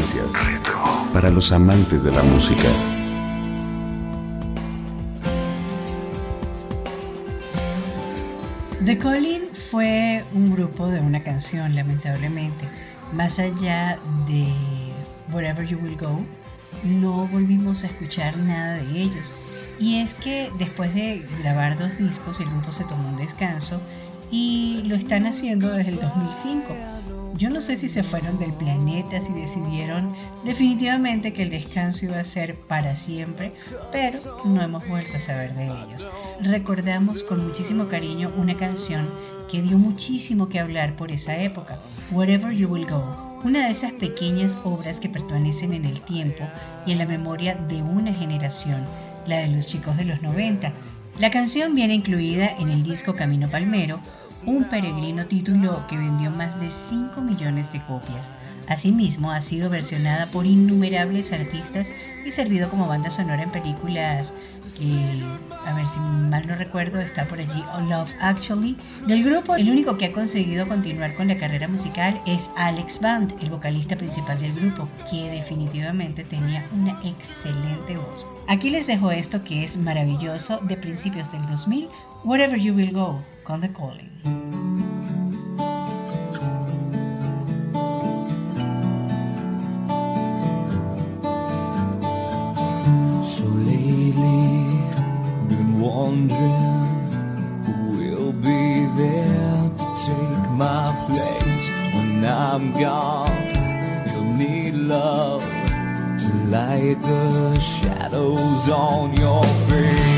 Retro. Para los amantes de la música. The Calling fue un grupo de una canción, lamentablemente. Más allá de Wherever You Will Go, no volvimos a escuchar nada de ellos. Y es que después de grabar dos discos, el grupo se tomó un descanso y lo están haciendo desde el 2005. Yo no sé si se fueron del planeta, si decidieron definitivamente que el descanso iba a ser para siempre, pero no hemos vuelto a saber de ellos. Recordamos con muchísimo cariño una canción que dio muchísimo que hablar por esa época, Wherever You Will Go, una de esas pequeñas obras que permanecen en el tiempo y en la memoria de una generación, la de los chicos de los 90. La canción viene incluida en el disco Camino Palmero, un peregrino título que vendió más de 5 millones de copias. Asimismo, ha sido versionada por innumerables artistas y servido como banda sonora en películas que, a ver si mal no recuerdo, está por allí Love Actually. Del grupo, el único que ha conseguido continuar con la carrera musical es Alex Band, el vocalista principal del grupo, que definitivamente tenía una excelente voz. Aquí les dejo esto que es maravilloso de principios del 2000, Wherever You Will Go, The Calling. So lately, been wondering who will be there to take my place when I'm gone. You'll need love to light the shadows on your face.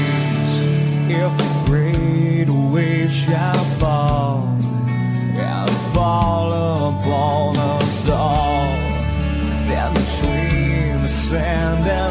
If great wave shall fall and fall upon us all, then between the sand and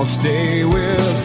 I'll stay with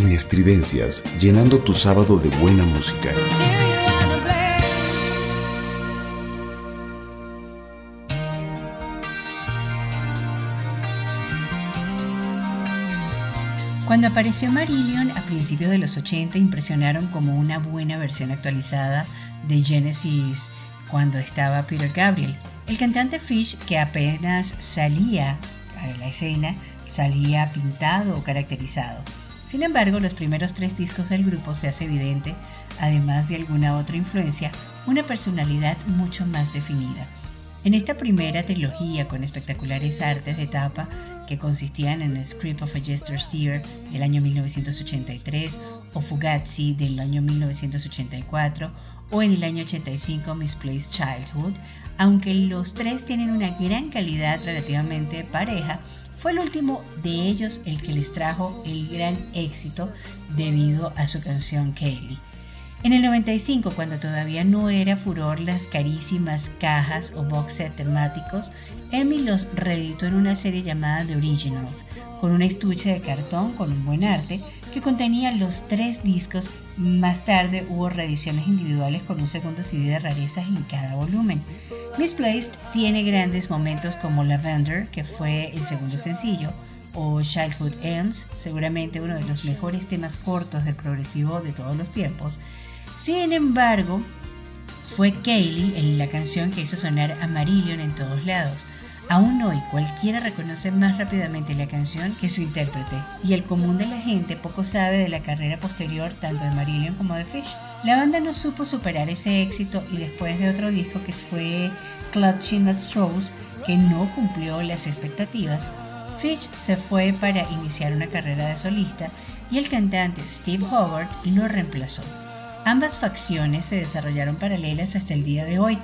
Sin estridencias, llenando tu sábado de buena música. Cuando apareció Marillion a principios de los 80 impresionaron como una buena versión actualizada de Genesis cuando estaba Peter Gabriel. El cantante Fish, que apenas salía a la escena, salía pintado o caracterizado. Sin embargo, los primeros tres discos del grupo se hace evidente, además de alguna otra influencia, una personalidad mucho más definida. En esta primera trilogía con espectaculares artes de tapa que consistían en Script of a Jester's Tear del año 1983 o Fugazi del año 1984 o en el año 85 Misplaced Childhood, aunque los tres tienen una gran calidad relativamente pareja, fue el último de ellos el que les trajo el gran éxito debido a su canción Kaylee. En el 95, cuando todavía no era furor las carísimas cajas o box set temáticos, Emmy los reeditó en una serie llamada The Originals, con un estuche de cartón con un buen arte que contenía los tres discos. Más tarde hubo reediciones individuales con un segundo CD de rarezas en cada volumen. Misplaced tiene grandes momentos como Lavender, que fue el segundo sencillo, o Childhood Ends, seguramente uno de los mejores temas cortos del progresivo de todos los tiempos. Sin embargo, fue Kaylee la canción que hizo sonar a Marillion en todos lados. Aún hoy cualquiera reconoce más rápidamente la canción que su intérprete, y el común de la gente poco sabe de la carrera posterior tanto de Marillion como de Fish. La banda no supo superar ese éxito y después de otro disco que fue Clutching at Straws, que no cumplió las expectativas, Fish se fue para iniciar una carrera de solista y el cantante Steve Howard lo reemplazó. Ambas facciones se desarrollaron paralelas hasta el día de hoy,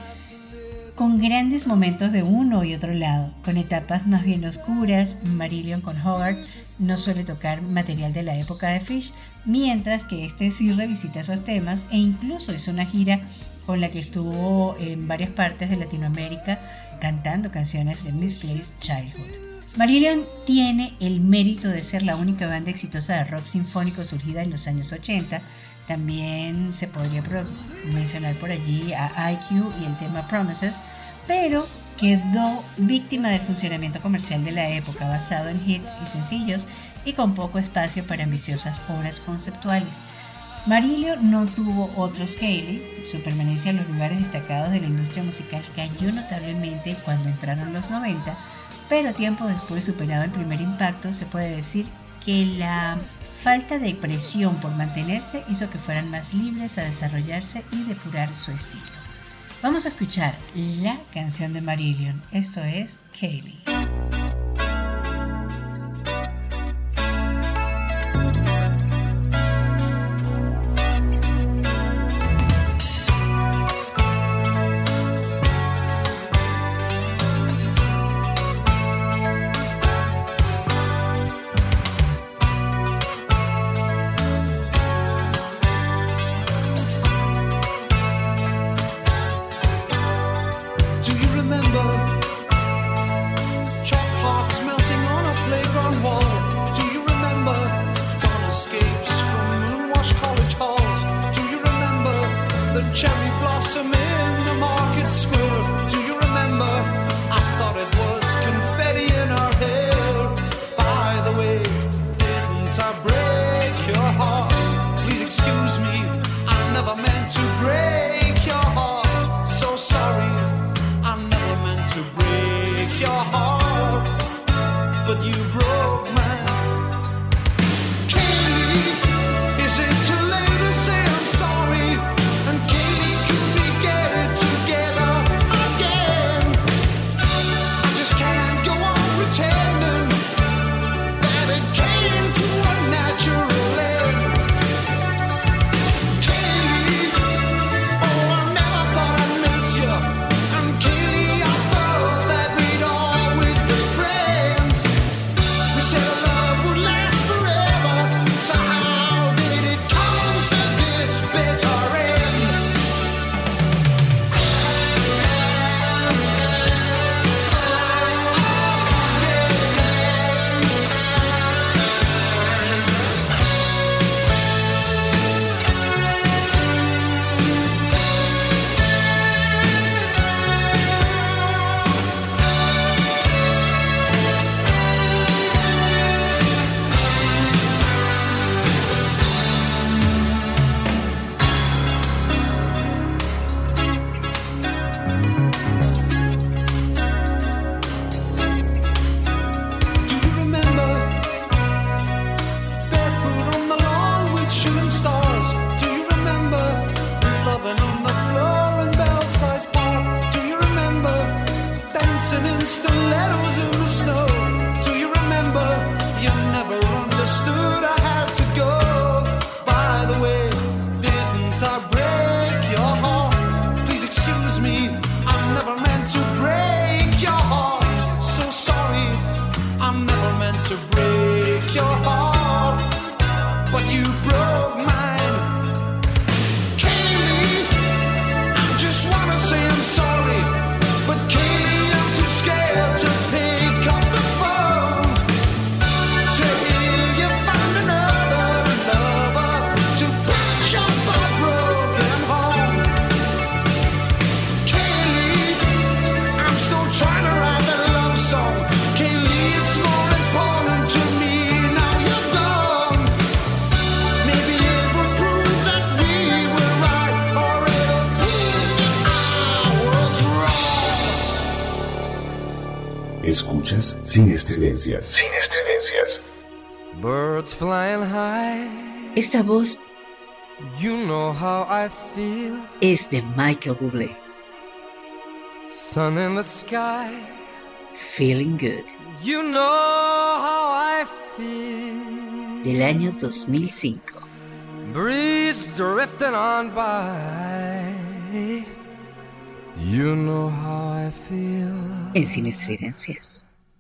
con grandes momentos de uno y otro lado, con etapas más bien oscuras. Marillion con Howard no suele tocar material de la época de Fish, mientras que este sí revisita esos temas e incluso hizo una gira con la que estuvo en varias partes de Latinoamérica cantando canciones de Misplaced Childhood. Marillion tiene el mérito de ser la única banda exitosa de rock sinfónico surgida en los años 80. También se podría mencionar por allí a IQ y el tema Promises, pero quedó víctima del funcionamiento comercial de la época basado en hits y sencillos y con poco espacio para ambiciosas obras conceptuales. Marillion no tuvo otros Kaylee, su permanencia en los lugares destacados de la industria musical cayó notablemente cuando entraron los 90, pero tiempo después superado el primer impacto se puede decir que la falta de presión por mantenerse hizo que fueran más libres a desarrollarse y depurar su estilo. Vamos a escuchar la canción de Marillion, esto es Kaylee. Sin estridencias. Birds flying high, Esta voz you know how I feel. es de Michael Bublé. Sun in the sky, Feeling Good, you know how I feel. del año 2005. Breeze drifting on by, you know how I feel. En Sin Estridencias.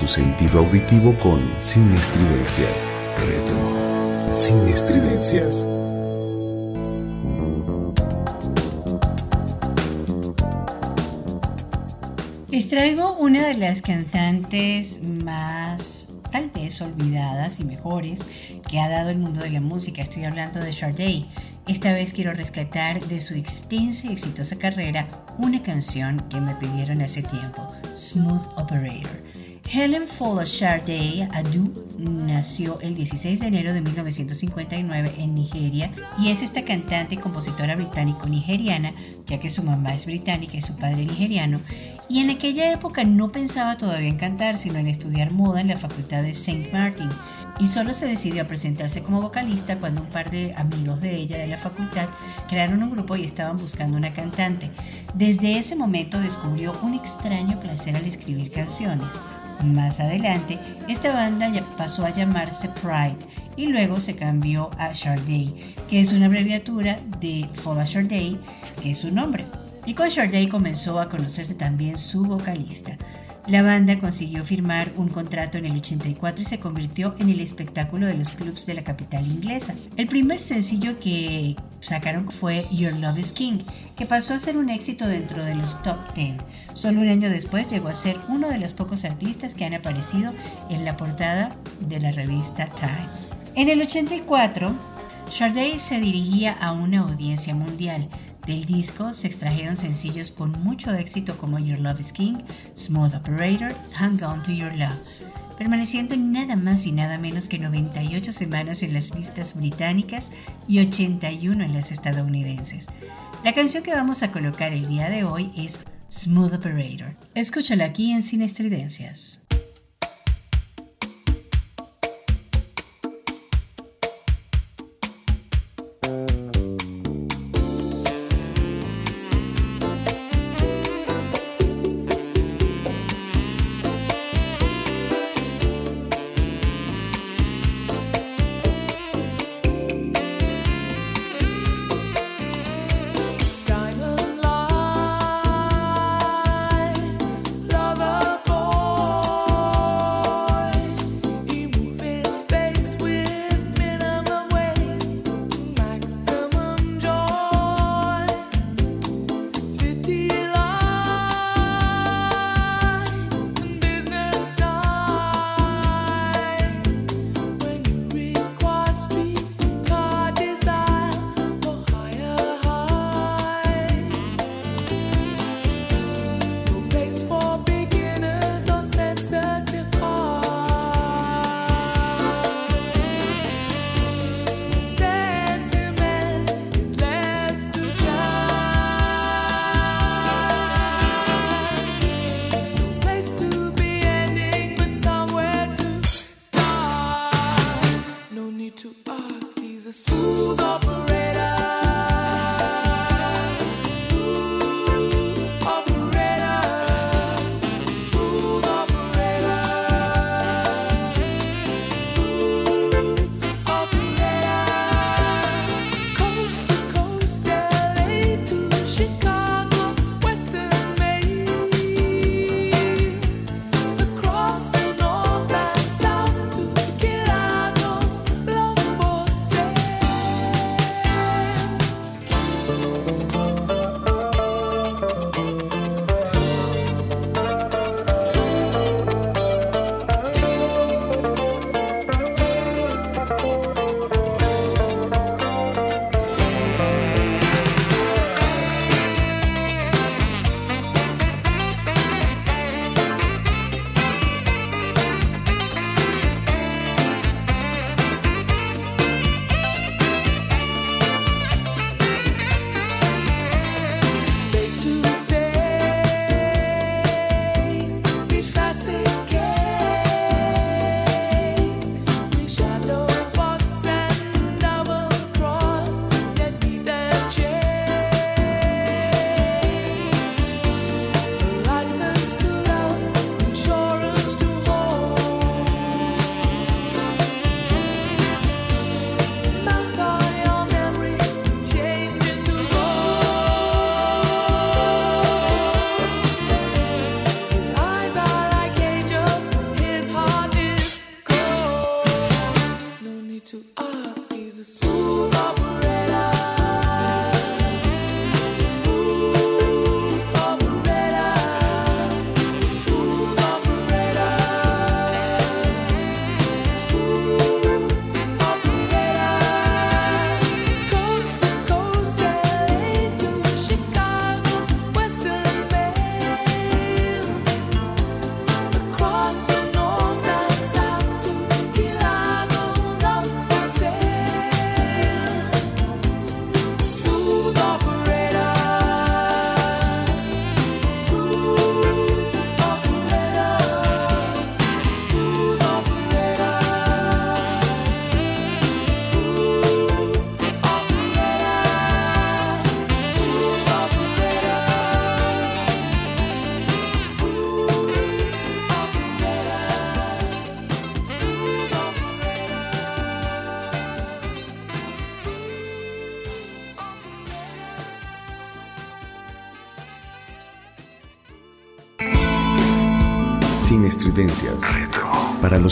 tu sentido auditivo con Sin Estridencias. Retro. Sin Estridencias. Les traigo una de las cantantes más tal vez olvidadas y mejores que ha dado el mundo de la música. Estoy hablando de Sade. Esta vez quiero rescatar de su extensa y exitosa carrera una canción que me pidieron hace tiempo, Smooth Operator. Helen Fuller Sade Adu nació el 16 de enero de 1959 en Nigeria y es esta cantante y compositora británico-nigeriana, ya que su mamá es británica y su padre nigeriano, y en aquella época no pensaba todavía en cantar, sino en estudiar moda en la facultad de St. Martin, y solo se decidió a presentarse como vocalista cuando un par de amigos de ella de la facultad crearon un grupo y estaban buscando una cantante. Desde ese momento descubrió un extraño placer al escribir canciones. Más adelante, esta banda pasó a llamarse Pride y luego se cambió a Sade, que es una abreviatura de Fola Sade, que es su nombre. Y con Sade comenzó a conocerse también su vocalista. La banda consiguió firmar un contrato en el 84 y se convirtió en el espectáculo de los clubs de la capital inglesa. El primer sencillo que sacaron fue Your Love is King, que pasó a ser un éxito dentro de los top 10. Solo un año después llegó a ser uno de los pocos artistas que han aparecido en la portada de la revista Times. En el 84, Sade se dirigía a una audiencia mundial. Del disco se extrajeron sencillos con mucho éxito como Your Love is King, Smooth Operator, Hang On to Your Love, permaneciendo nada más y nada menos que 98 semanas en las listas británicas y 81 en las estadounidenses. La canción que vamos a colocar el día de hoy es Smooth Operator. Escúchala aquí en Sin Estridencias.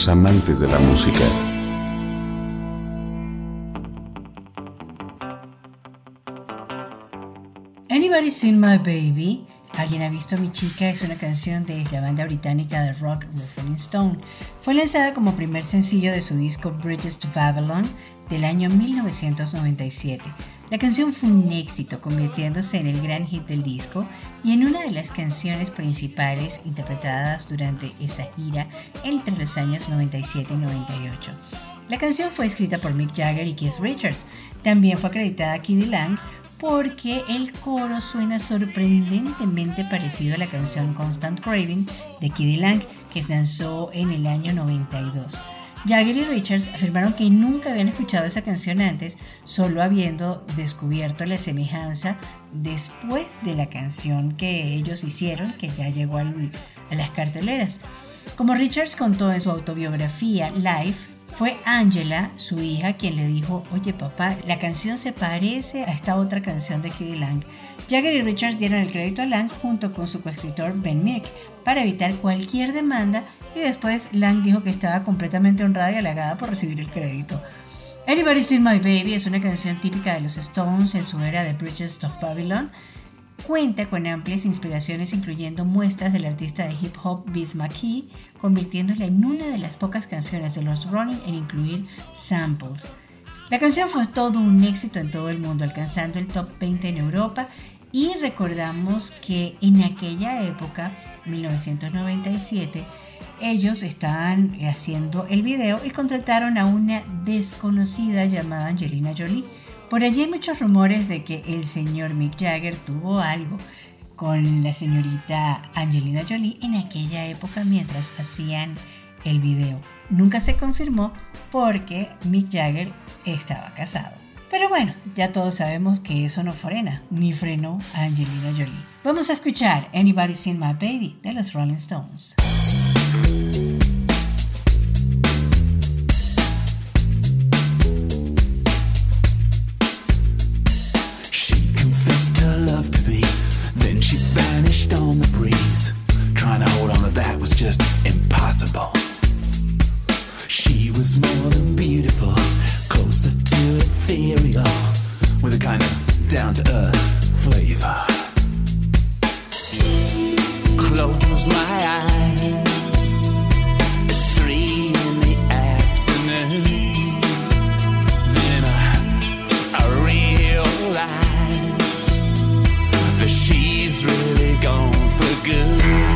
Amantes de la música. Anybody Seen My Baby? ¿Alguien ha visto mi chica? Es una canción de la banda británica de rock Rolling Stone. Fue lanzada como primer sencillo de su disco Bridges to Babylon del año 1997. La canción fue un éxito, convirtiéndose en el gran hit del disco y en una de las canciones principales interpretadas durante esa gira entre los años 97 y 98. La canción fue escrita por Mick Jagger y Keith Richards. También fue acreditada a Kiddy Lang porque el coro suena sorprendentemente parecido a la canción Constant Craving de Kiddy Lang que se lanzó en el año 92. Jagger y Richards afirmaron que nunca habían escuchado esa canción antes, solo habiendo descubierto la semejanza después de la canción que ellos hicieron, que ya llegó a las carteleras. Como Richards contó en su autobiografía Life, fue Angela, su hija, quien le dijo, oye papá, la canción se parece a esta otra canción de Kiddy Lang. Jagger y Richards dieron el crédito a Lang junto con su coescritor Ben Mirk para evitar cualquier demanda y después Lang dijo que estaba completamente honrada y halagada por recibir el crédito. Anybody's Seen My Baby es una canción típica de los Stones en su era de Bridges of Babylon. Cuenta con amplias inspiraciones incluyendo muestras del artista de hip hop Biz McKee, convirtiéndola en una de las pocas canciones de los Rolling en incluir samples. La canción fue todo un éxito en todo el mundo, alcanzando el top 20 en Europa y recordamos que en aquella época, 1997, ellos estaban haciendo el video y contrataron a una desconocida llamada Angelina Jolie. Por allí hay muchos rumores de que el señor Mick Jagger tuvo algo con la señorita Angelina Jolie en aquella época mientras hacían el video. Nunca se confirmó porque Mick Jagger estaba casado. Pero bueno, ya todos sabemos que eso no frena, ni frenó a Angelina Jolie. Vamos a escuchar Anybody Seen My Baby de los Rolling Stones. She was more than beautiful, closer to ethereal, with a kind of down to earth flavor. Close my eyes. It's three in the afternoon. Then I, I realize that she's really gone for good.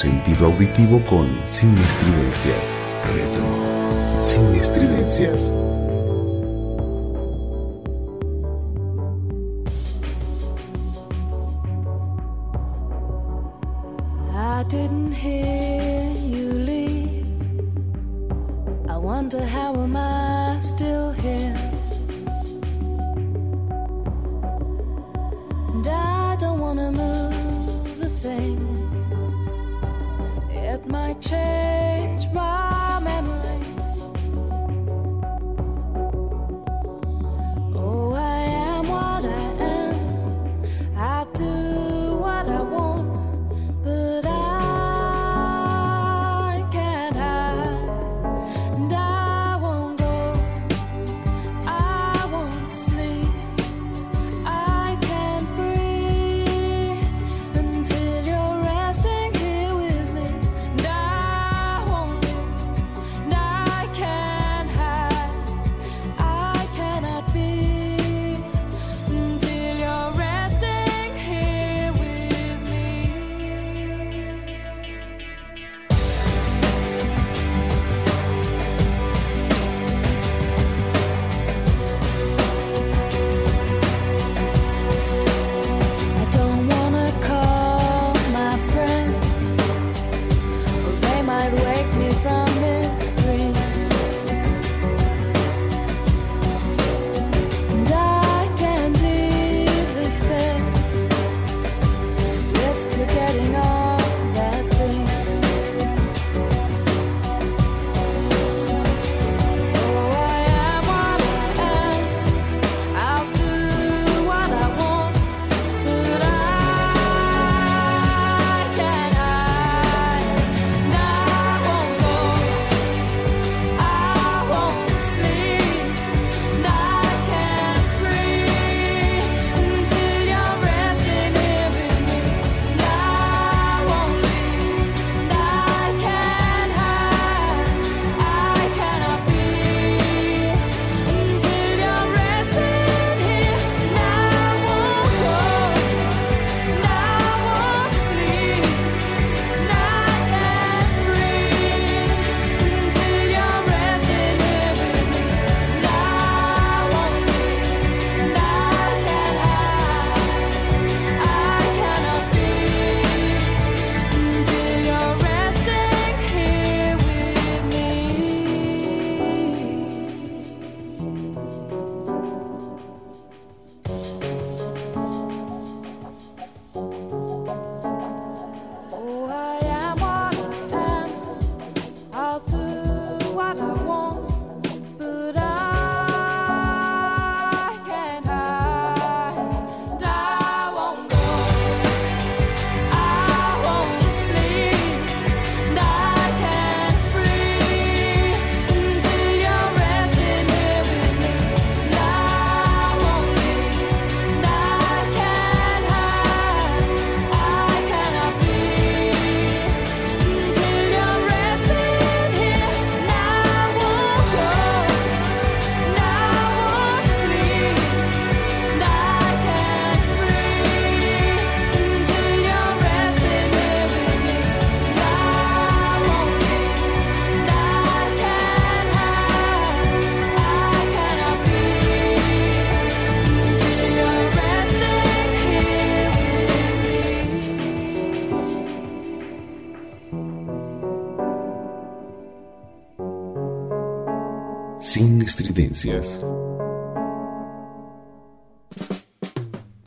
Sentido auditivo con Sin Estridencias. Retro. Sin Estridencias.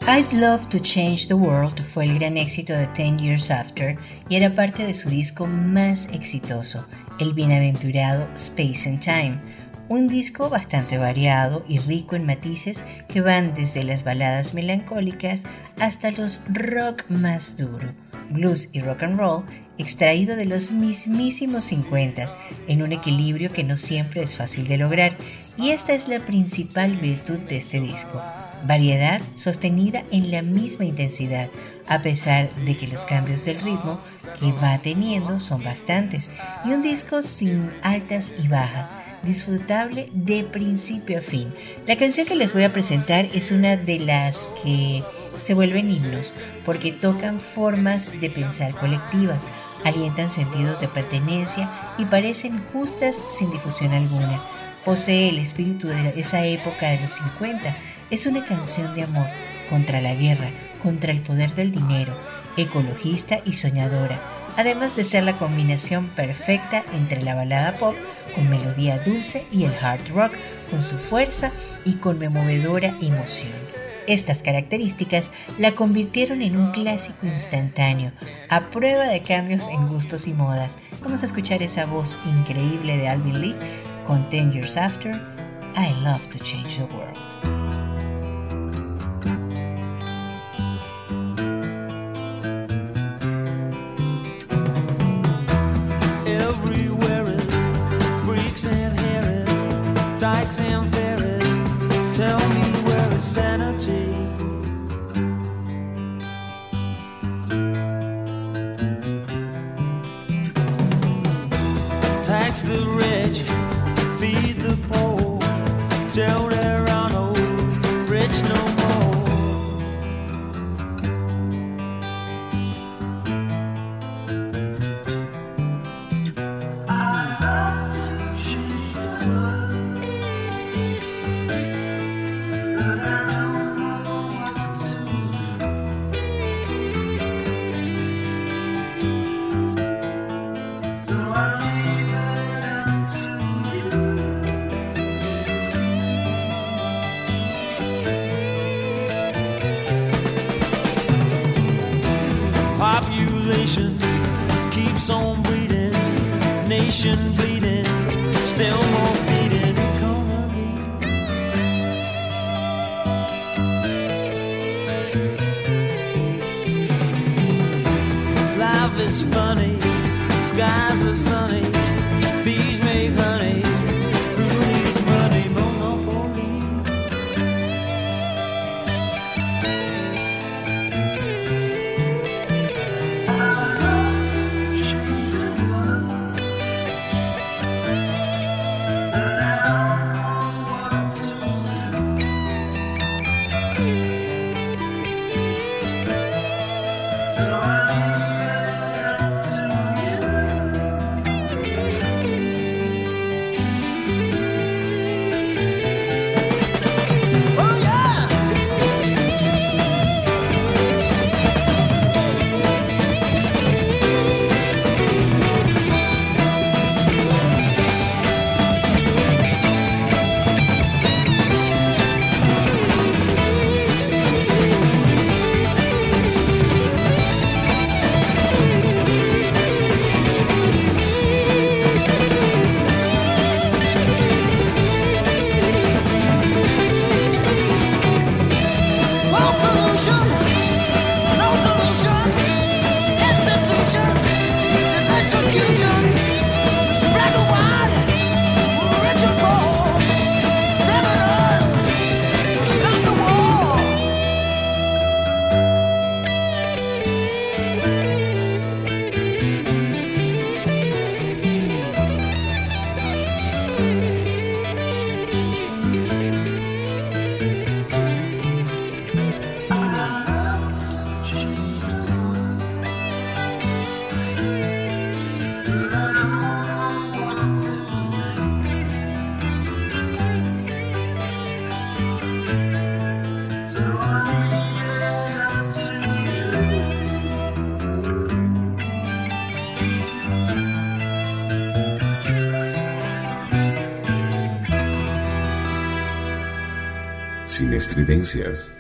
I'd Love to Change the World fue el gran éxito de Ten Years After y era parte de su disco más exitoso, el bienaventurado Space and Time, un disco bastante variado y rico en matices que van desde las baladas melancólicas hasta los rock más duro, blues y rock and roll, extraído de los mismísimos 50 en un equilibrio que no siempre es fácil de lograr, y esta es la principal virtud de este disco variedad sostenida en la misma intensidad, a pesar de que los cambios del ritmo que va teniendo son bastantes, y un disco sin altas y bajas, disfrutable de principio a fin. La canción que les voy a presentar es una de las que se vuelven himnos, porque tocan formas de pensar colectivas, alientan sentidos de pertenencia y parecen justas sin difusión alguna. Posee el espíritu de esa época de los 50, es una canción de amor contra la guerra, contra el poder del dinero, ecologista y soñadora, además de ser la combinación perfecta entre la balada pop con melodía dulce y el hard rock con su fuerza y conmovedora emoción. Estas características la convirtieron en un clásico instantáneo, a prueba de cambios en gustos y modas. Vamos a escuchar esa voz increíble de Alvin Lee con Ten Years After, I Love to Change the World. Sin estridencias.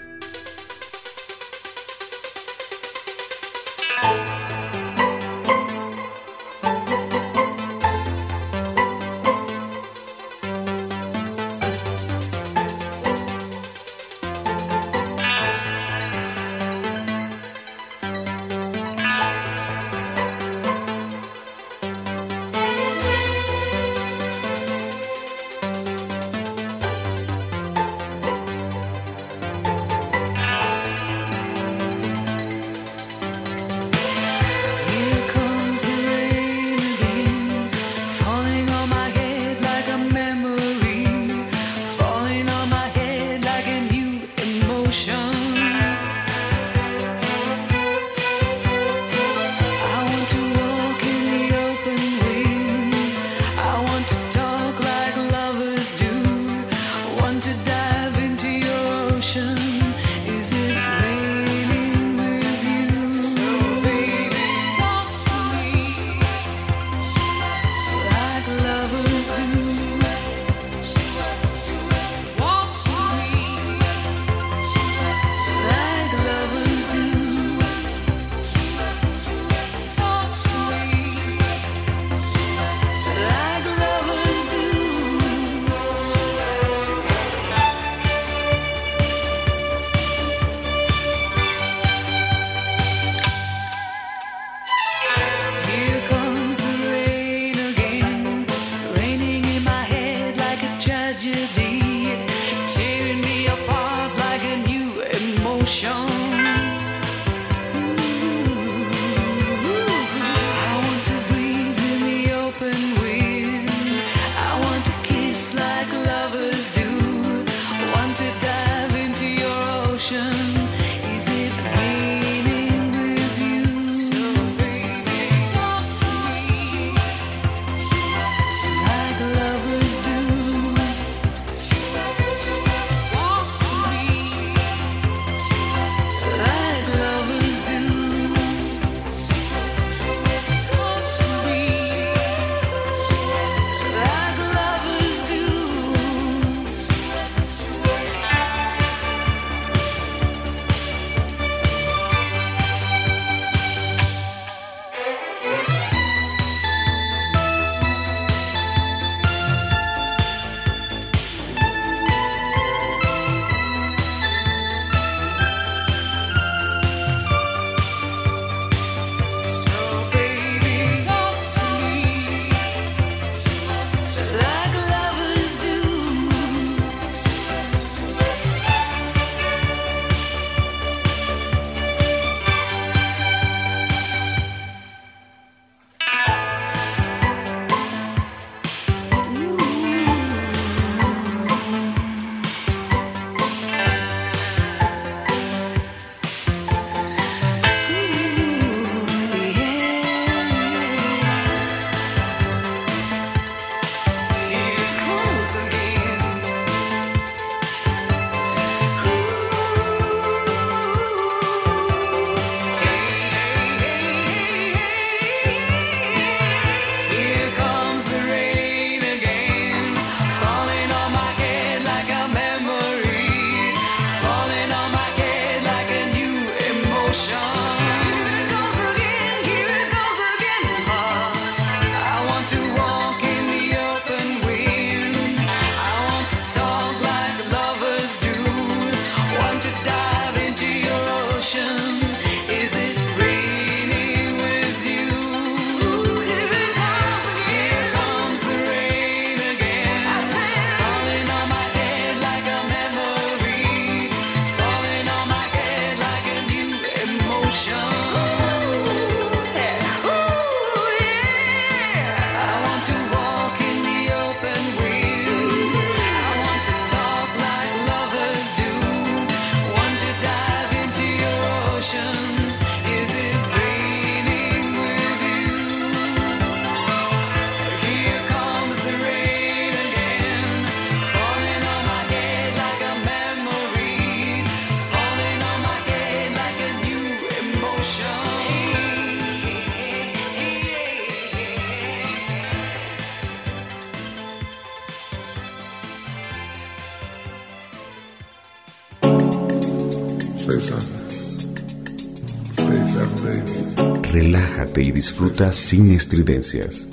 Y disfruta sin estridencias.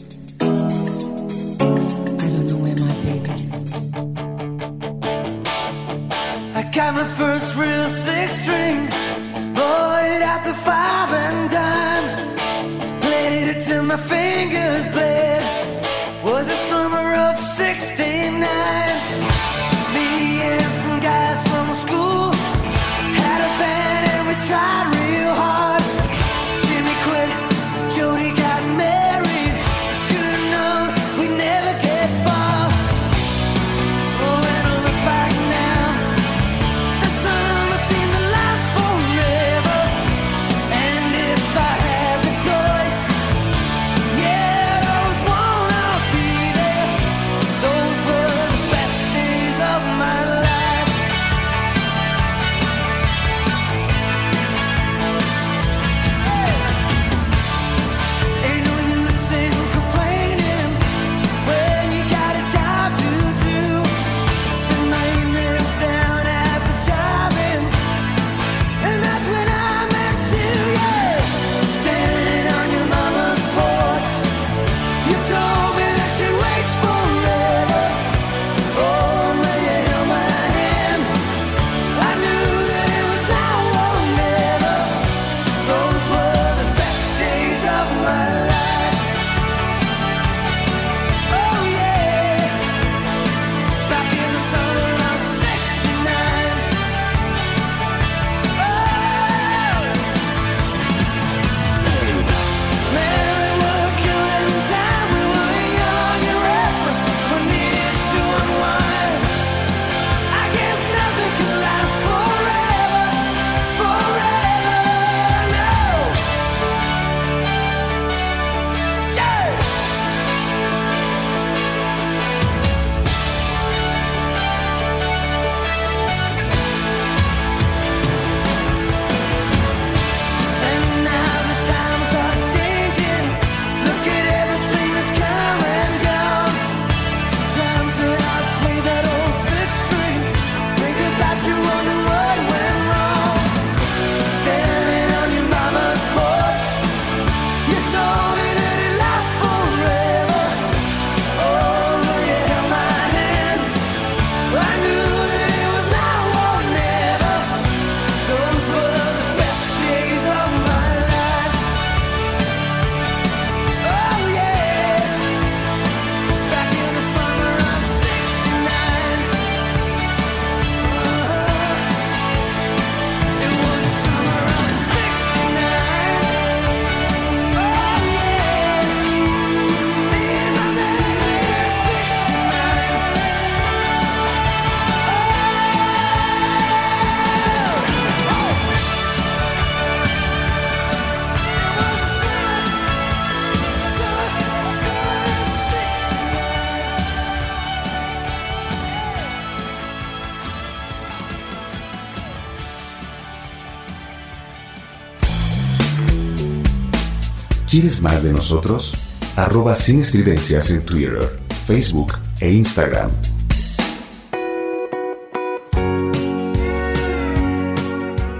¿Quieres más de nosotros? Arroba sin estridencias en Twitter, Facebook e Instagram.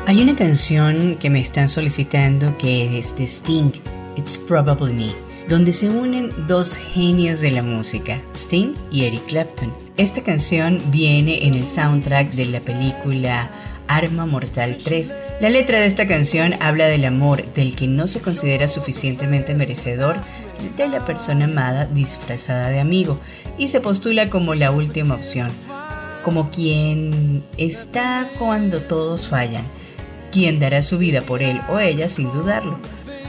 Hay una canción que me están solicitando que es de Sting, It's Probably Me, donde se unen dos genios de la música, Sting y Eric Clapton. Esta canción viene en el soundtrack de la película Arma Mortal 3. La letra de esta canción habla del amor del que no se considera suficientemente merecedor de la persona amada disfrazada de amigo y se postula como la última opción, como quien está cuando todos fallan, quien dará su vida por él o ella sin dudarlo.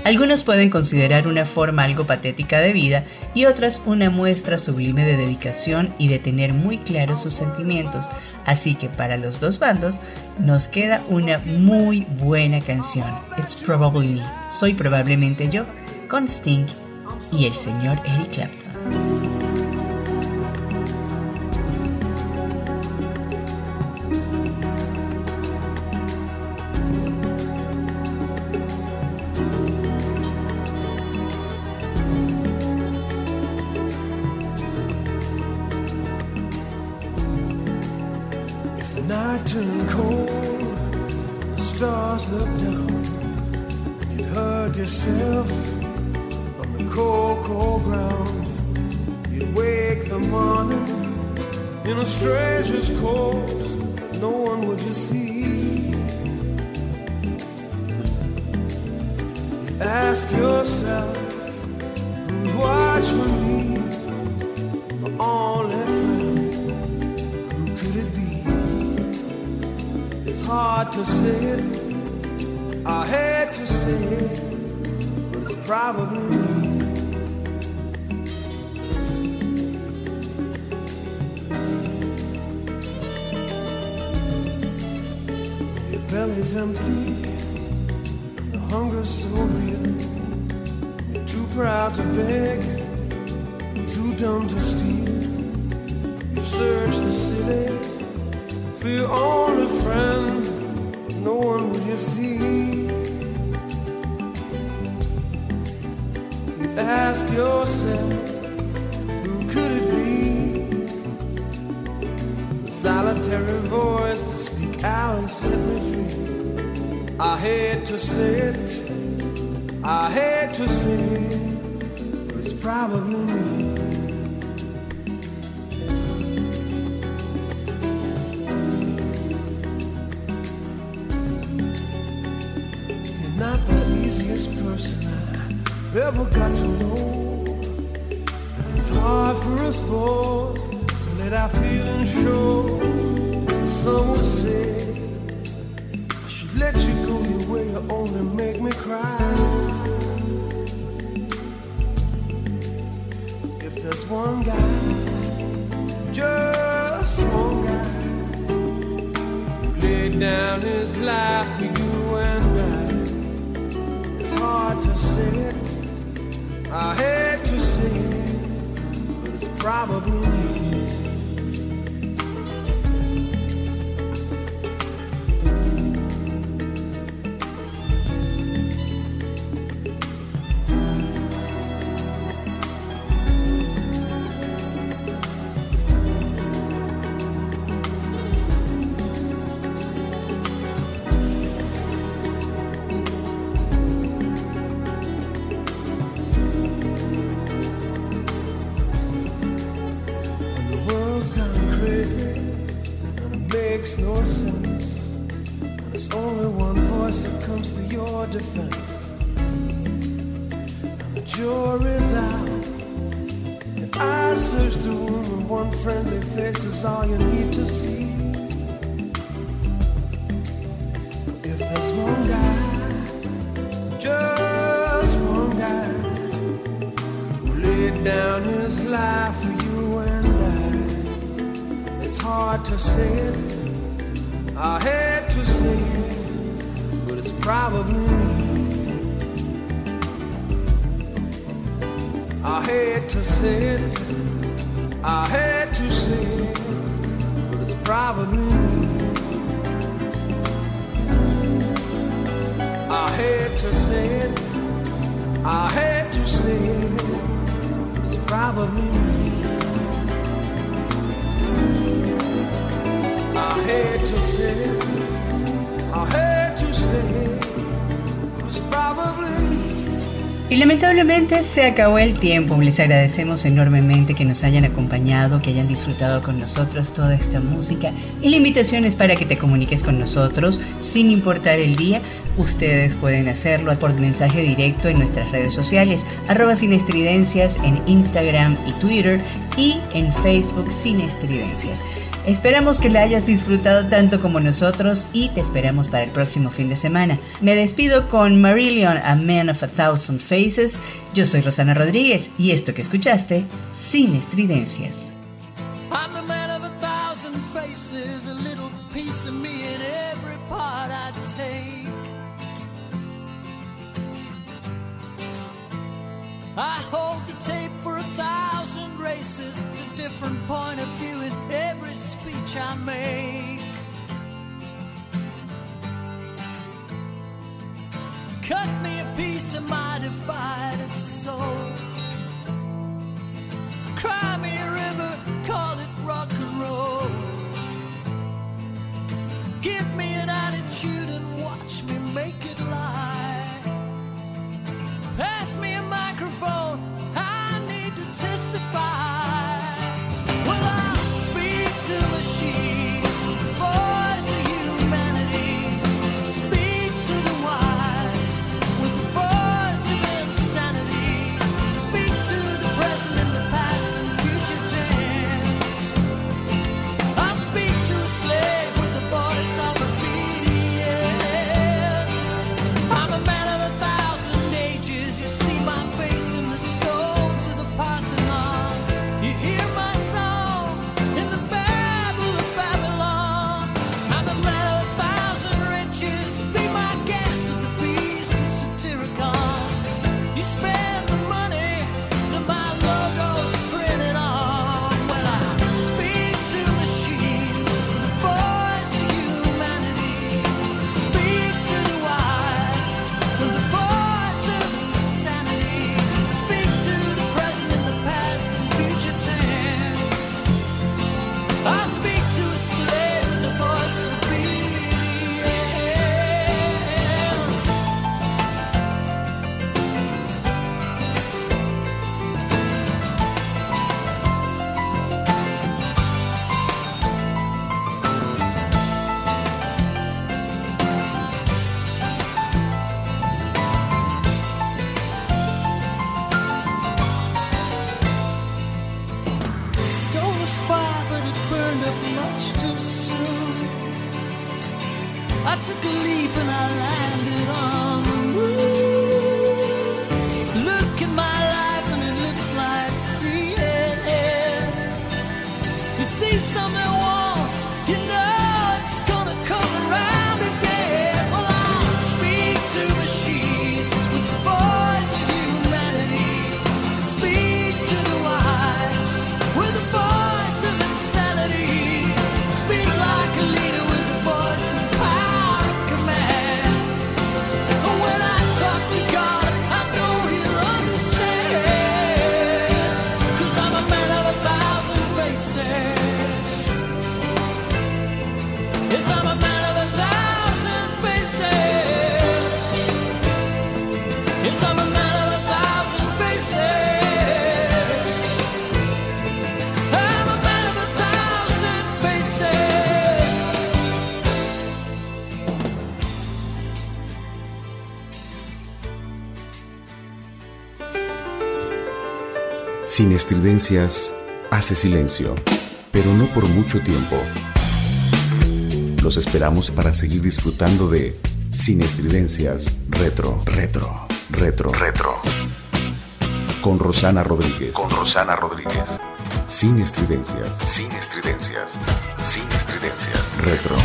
Algunos pueden considerar una forma algo patética de vida y otras una muestra sublime de dedicación y de tener muy claros sus sentimientos. Así que para los dos bandos nos queda una muy buena canción. It's Probably Me. Soy probablemente yo con Sting y el señor Eric Clapton. For your only friend, no one will you see. You ask yourself, who could it be? The solitary voice that speak out and set me free. I hate to say it, I hate to say it, it's probably me. Ever got to know. And it's hard for us both to let our feelings show. Some would say I should let you go your way, you only make me cry. If there's one guy, just one guy, who laid down his life I hate to say it, but it's probably me. Lamentablemente se acabó el tiempo. Les agradecemos enormemente que nos hayan acompañado, que hayan disfrutado con nosotros toda esta música. Y la invitación es para que te comuniques con nosotros sin importar el día. Ustedes pueden hacerlo por mensaje directo en nuestras redes sociales, arroba sin estridencias en Instagram y Twitter y en Facebook sin estridencias. Esperamos que la hayas disfrutado tanto como nosotros y te esperamos para el próximo fin de semana. Me despido con Marillion, A Man of a Thousand Faces. Yo soy Rosana Rodríguez y esto que escuchaste, Sin Estridencias. I'm the man of a thousand faces, a little piece of me in every part I take. I hold the tape for a thousand races, a different point of view in every speech I make. Cut me a piece of my divided soul. sin estridencias, hace silencio, pero no por mucho tiempo. Los esperamos para seguir disfrutando de Sin estridencias, retro, retro, retro, retro. Con Rosana Rodríguez. Con Rosana Rodríguez. Sin estridencias. Sin estridencias. Sin estridencias. Retro.